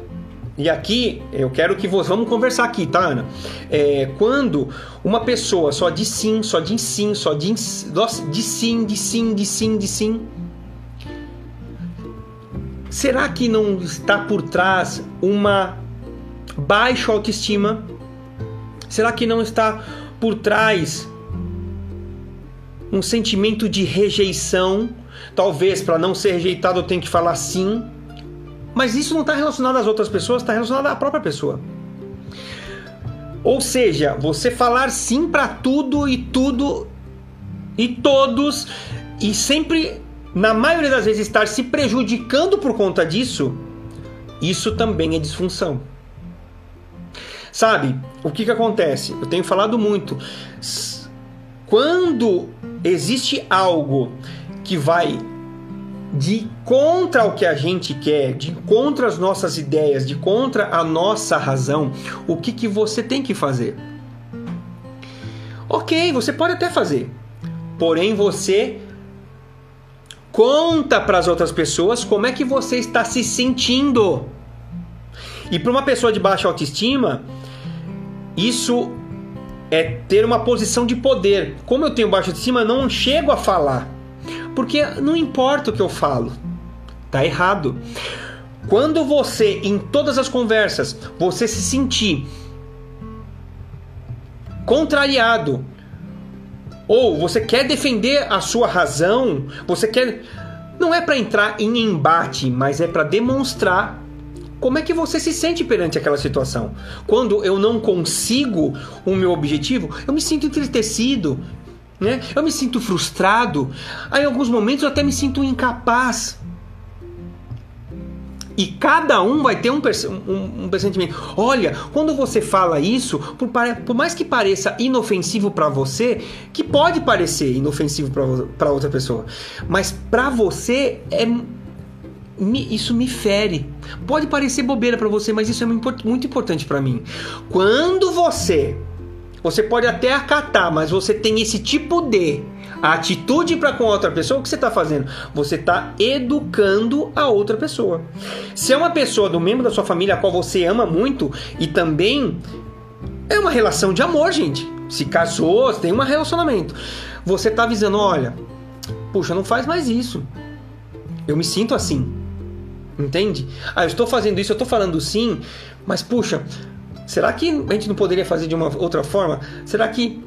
e aqui eu quero que você. Vamos conversar aqui, tá, Ana? É, quando uma pessoa só diz sim, só diz sim, só diz, de sim, de sim, de sim, de sim. Será que não está por trás uma baixa autoestima? Será que não está por trás um sentimento de rejeição? Talvez para não ser rejeitado eu tenho que falar sim. Mas isso não está relacionado às outras pessoas, está relacionado à própria pessoa. Ou seja, você falar sim para tudo e tudo e todos e sempre, na maioria das vezes, estar se prejudicando por conta disso, isso também é disfunção. Sabe, o que, que acontece? Eu tenho falado muito. Quando existe algo que vai de contra o que a gente quer, de contra as nossas ideias, de contra a nossa razão, o que, que você tem que fazer? Ok, você pode até fazer, porém você conta para as outras pessoas como é que você está se sentindo. E para uma pessoa de baixa autoestima, isso é ter uma posição de poder. Como eu tenho baixa autoestima, não chego a falar. Porque não importa o que eu falo, tá errado. Quando você, em todas as conversas, você se sentir contrariado, ou você quer defender a sua razão, você quer. Não é para entrar em embate, mas é para demonstrar como é que você se sente perante aquela situação. Quando eu não consigo o meu objetivo, eu me sinto entristecido, né? Eu me sinto frustrado, aí, em alguns momentos eu até me sinto incapaz. E cada um vai ter um, um, um pressentimento. Olha, quando você fala isso, por, por mais que pareça inofensivo para você, que pode parecer inofensivo para outra pessoa, mas para você é isso me fere. Pode parecer bobeira para você, mas isso é muito importante para mim. Quando você você pode até acatar, mas você tem esse tipo de atitude para com outra pessoa, o que você está fazendo? Você está educando a outra pessoa. Se é uma pessoa do membro da sua família a qual você ama muito e também é uma relação de amor, gente. Se casou, tem um relacionamento. Você está avisando, olha, puxa, não faz mais isso. Eu me sinto assim. Entende? Ah, eu estou fazendo isso, eu estou falando sim, mas puxa, Será que a gente não poderia fazer de uma outra forma? Será que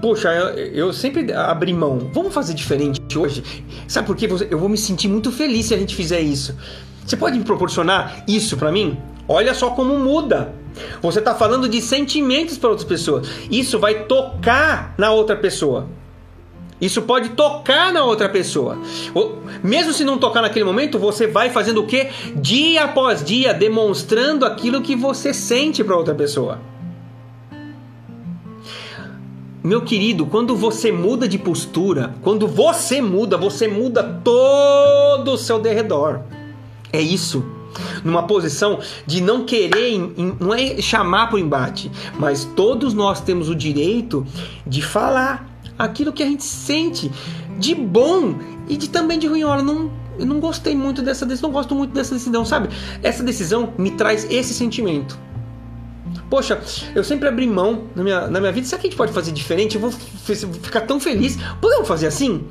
Poxa, eu, eu, sempre abri mão. Vamos fazer diferente hoje? Sabe por quê? Eu vou me sentir muito feliz se a gente fizer isso. Você pode me proporcionar isso para mim? Olha só como muda. Você está falando de sentimentos para outras pessoas. Isso vai tocar na outra pessoa. Isso pode tocar na outra pessoa. Mesmo se não tocar naquele momento, você vai fazendo o que? Dia após dia, demonstrando aquilo que você sente para outra pessoa. Meu querido, quando você muda de postura, quando você muda, você muda todo o seu derredor. É isso. Numa posição de não querer, não é chamar para o embate, mas todos nós temos o direito de falar aquilo que a gente sente de bom e de também de ruim. Olha, não, eu não gostei muito dessa decisão, não gosto muito dessa decisão, sabe? Essa decisão me traz esse sentimento. Poxa, eu sempre abri mão na minha, na minha vida. Será que a gente pode fazer diferente? Eu vou ficar tão feliz. Podemos fazer assim?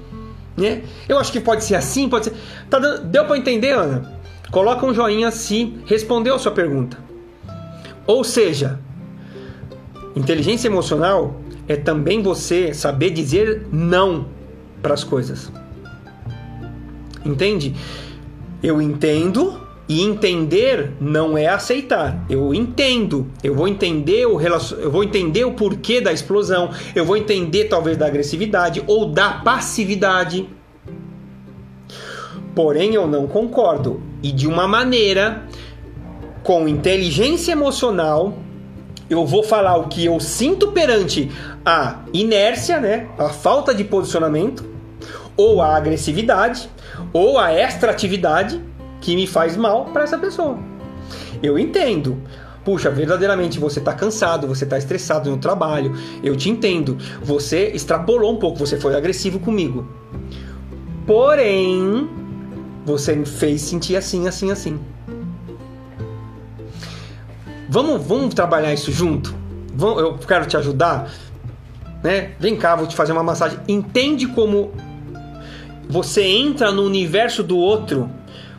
Né? Eu acho que pode ser assim, pode ser. Tá dando... Deu para entender, Ana? Coloca um joinha se respondeu a sua pergunta. Ou seja, inteligência emocional é também você saber dizer não para as coisas. Entende? Eu entendo e entender não é aceitar. Eu entendo, eu vou entender o relacion... eu vou entender o porquê da explosão, eu vou entender talvez da agressividade ou da passividade. Porém, eu não concordo e de uma maneira com inteligência emocional eu vou falar o que eu sinto perante a inércia, né, a falta de posicionamento, ou a agressividade, ou a extratividade que me faz mal para essa pessoa. Eu entendo. Puxa, verdadeiramente você está cansado, você está estressado no trabalho. Eu te entendo. Você extrapolou um pouco, você foi agressivo comigo. Porém, você me fez sentir assim, assim, assim. Vamos, vamos trabalhar isso junto? Eu quero te ajudar. Né? Vem cá, vou te fazer uma massagem. Entende como você entra no universo do outro.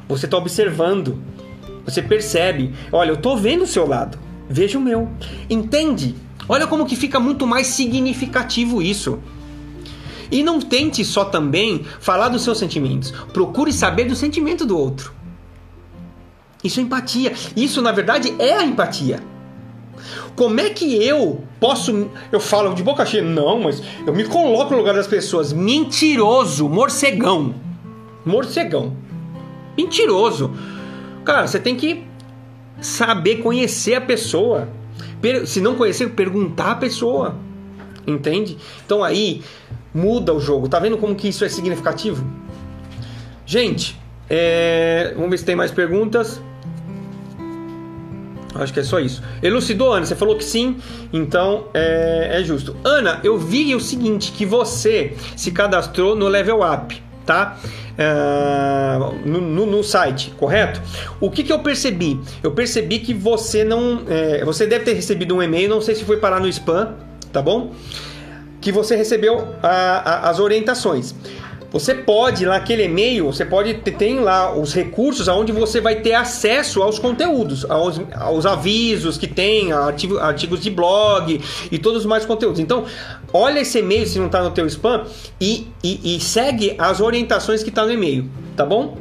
Você está observando. Você percebe. Olha, eu estou vendo o seu lado. Veja o meu. Entende? Olha como que fica muito mais significativo isso. E não tente só também falar dos seus sentimentos. Procure saber do sentimento do outro. Isso é empatia. Isso, na verdade, é a empatia. Como é que eu posso. Eu falo de boca cheia, não, mas eu me coloco no lugar das pessoas. Mentiroso, morcegão. Morcegão. Mentiroso. Cara, você tem que saber conhecer a pessoa. Se não conhecer, perguntar a pessoa. Entende? Então aí muda o jogo. Tá vendo como que isso é significativo? Gente, é... vamos ver se tem mais perguntas. Acho que é só isso. Elucidou, Ana? Você falou que sim, então é, é justo. Ana, eu vi o seguinte: que você se cadastrou no Level Up, tá? Uh, no, no, no, site, correto? O que, que eu percebi? Eu percebi que você não. É, você deve ter recebido um e-mail, não sei se foi parar no spam, tá bom? Que você recebeu a, a, as orientações. Você pode, naquele e-mail, você pode ter tem lá os recursos aonde você vai ter acesso aos conteúdos, aos, aos avisos que tem, artigo, artigos de blog e todos os mais conteúdos. Então, olha esse e-mail se não está no teu spam e, e, e segue as orientações que está no e-mail, tá bom?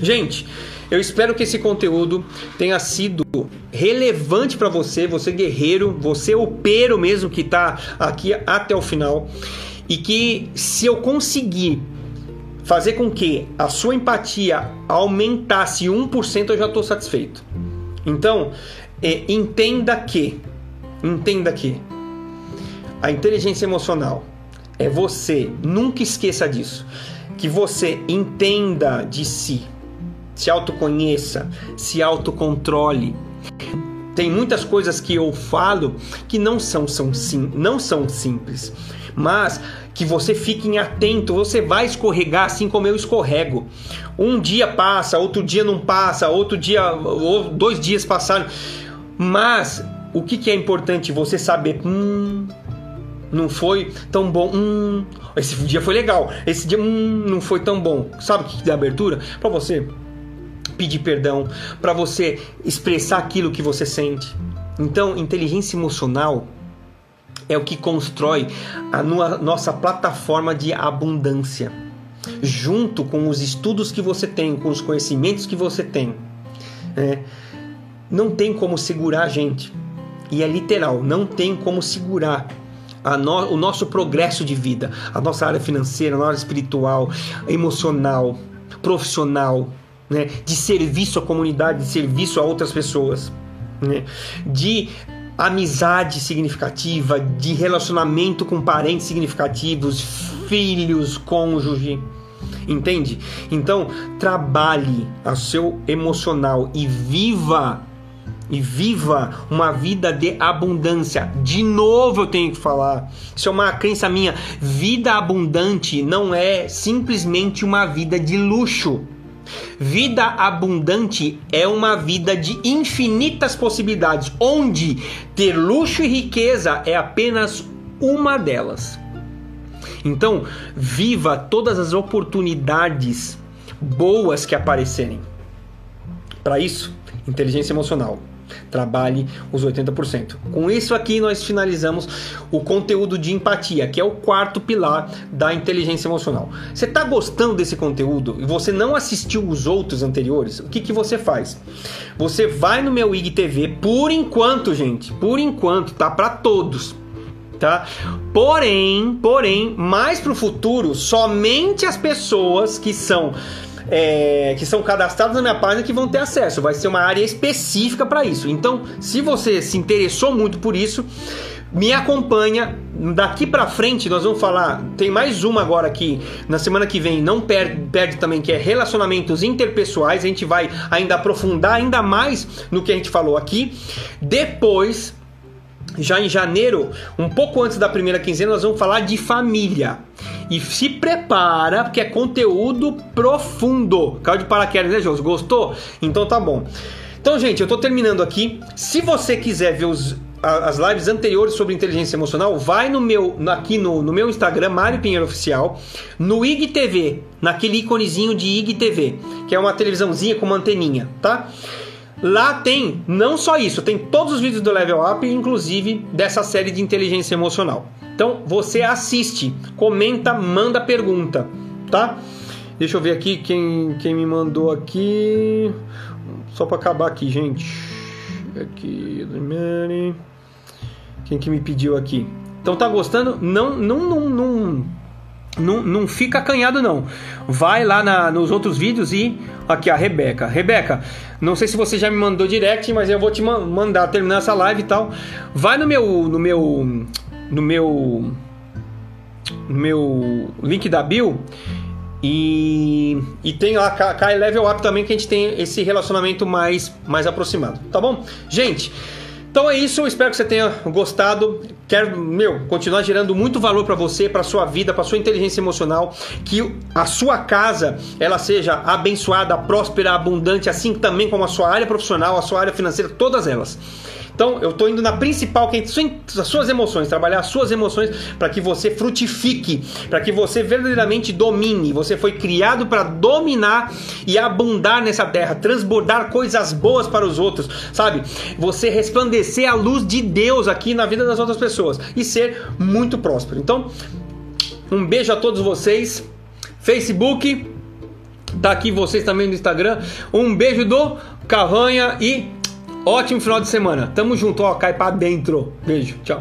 Gente, eu espero que esse conteúdo tenha sido relevante para você, você guerreiro, você opero mesmo que está aqui até o final e que se eu conseguir fazer com que a sua empatia aumentasse 1%, eu já estou satisfeito. Então, é, entenda que, entenda que a inteligência emocional é você, nunca esqueça disso, que você entenda de si, se autoconheça, se autocontrole. Tem muitas coisas que eu falo que não são, são sim, não são simples mas que você fique atento, você vai escorregar assim como eu escorrego. Um dia passa, outro dia não passa, outro dia, ou dois dias passaram. Mas o que, que é importante você saber? Hum, não foi tão bom. Hum, esse dia foi legal. Esse dia hum, não foi tão bom. Sabe o que, que dá abertura? Para você pedir perdão, para você expressar aquilo que você sente. Então, inteligência emocional é o que constrói a nossa plataforma de abundância. Junto com os estudos que você tem, com os conhecimentos que você tem. É, não tem como segurar a gente. E é literal, não tem como segurar no, o nosso progresso de vida, a nossa área financeira, a nossa área espiritual, emocional, profissional, né? de serviço à comunidade, de serviço a outras pessoas, né? de amizade significativa, de relacionamento com parentes significativos, filhos, cônjuge. Entende? Então, trabalhe o seu emocional e viva e viva uma vida de abundância. De novo eu tenho que falar. Isso é uma crença minha. Vida abundante não é simplesmente uma vida de luxo. Vida abundante é uma vida de infinitas possibilidades, onde ter luxo e riqueza é apenas uma delas. Então, viva todas as oportunidades boas que aparecerem. Para isso, inteligência emocional. Trabalhe os 80%. Com isso aqui nós finalizamos o conteúdo de empatia, que é o quarto pilar da inteligência emocional. Você está gostando desse conteúdo e você não assistiu os outros anteriores? O que, que você faz? Você vai no meu IGTV por enquanto, gente, por enquanto, tá para todos tá? Porém, porém, mais para o futuro, somente as pessoas que são é, que são cadastrados na minha página que vão ter acesso. Vai ser uma área específica para isso. Então, se você se interessou muito por isso, me acompanha. Daqui para frente nós vamos falar. Tem mais uma agora aqui na semana que vem. Não perde, perde também que é relacionamentos interpessoais. A gente vai ainda aprofundar ainda mais no que a gente falou aqui. Depois já em janeiro, um pouco antes da primeira quinzena, nós vamos falar de família. E se prepara, porque é conteúdo profundo. Caiu de paraquedas, né, Jô? Gostou? Então tá bom. Então, gente, eu tô terminando aqui. Se você quiser ver os, as lives anteriores sobre inteligência emocional, vai no meu aqui no, no meu Instagram, Mário Pinheiro Oficial, no IGTV, naquele íconezinho de IGTV, que é uma televisãozinha com uma anteninha, tá? Lá tem não só isso, tem todos os vídeos do Level Up, inclusive dessa série de inteligência emocional. Então você assiste, comenta, manda pergunta, tá? Deixa eu ver aqui quem, quem me mandou aqui. Só para acabar aqui, gente. Aqui, quem que me pediu aqui? Então tá gostando? Não, não, não, não não, não fica acanhado não. Vai lá na, nos outros vídeos e aqui a Rebeca. Rebeca, não sei se você já me mandou direct, mas eu vou te mandar terminar essa live e tal. Vai no meu no meu no meu no meu link da bio e, e tem lá Kai Level Up também que a gente tem esse relacionamento mais mais aproximado, tá bom? Gente, então é isso, espero que você tenha gostado. Quero, meu, continuar gerando muito valor para você, para sua vida, para sua inteligência emocional, que a sua casa ela seja abençoada, próspera, abundante, assim também como a sua área profissional, a sua área financeira, todas elas. Então, eu estou indo na principal, que é as suas emoções, trabalhar as suas emoções para que você frutifique, para que você verdadeiramente domine. Você foi criado para dominar e abundar nessa terra, transbordar coisas boas para os outros, sabe? Você resplandecer a luz de Deus aqui na vida das outras pessoas e ser muito próspero. Então, um beijo a todos vocês. Facebook, tá aqui vocês também no Instagram. Um beijo do Cavanha e Ótimo final de semana. Tamo junto, ó. Cai pra dentro. Beijo. Tchau.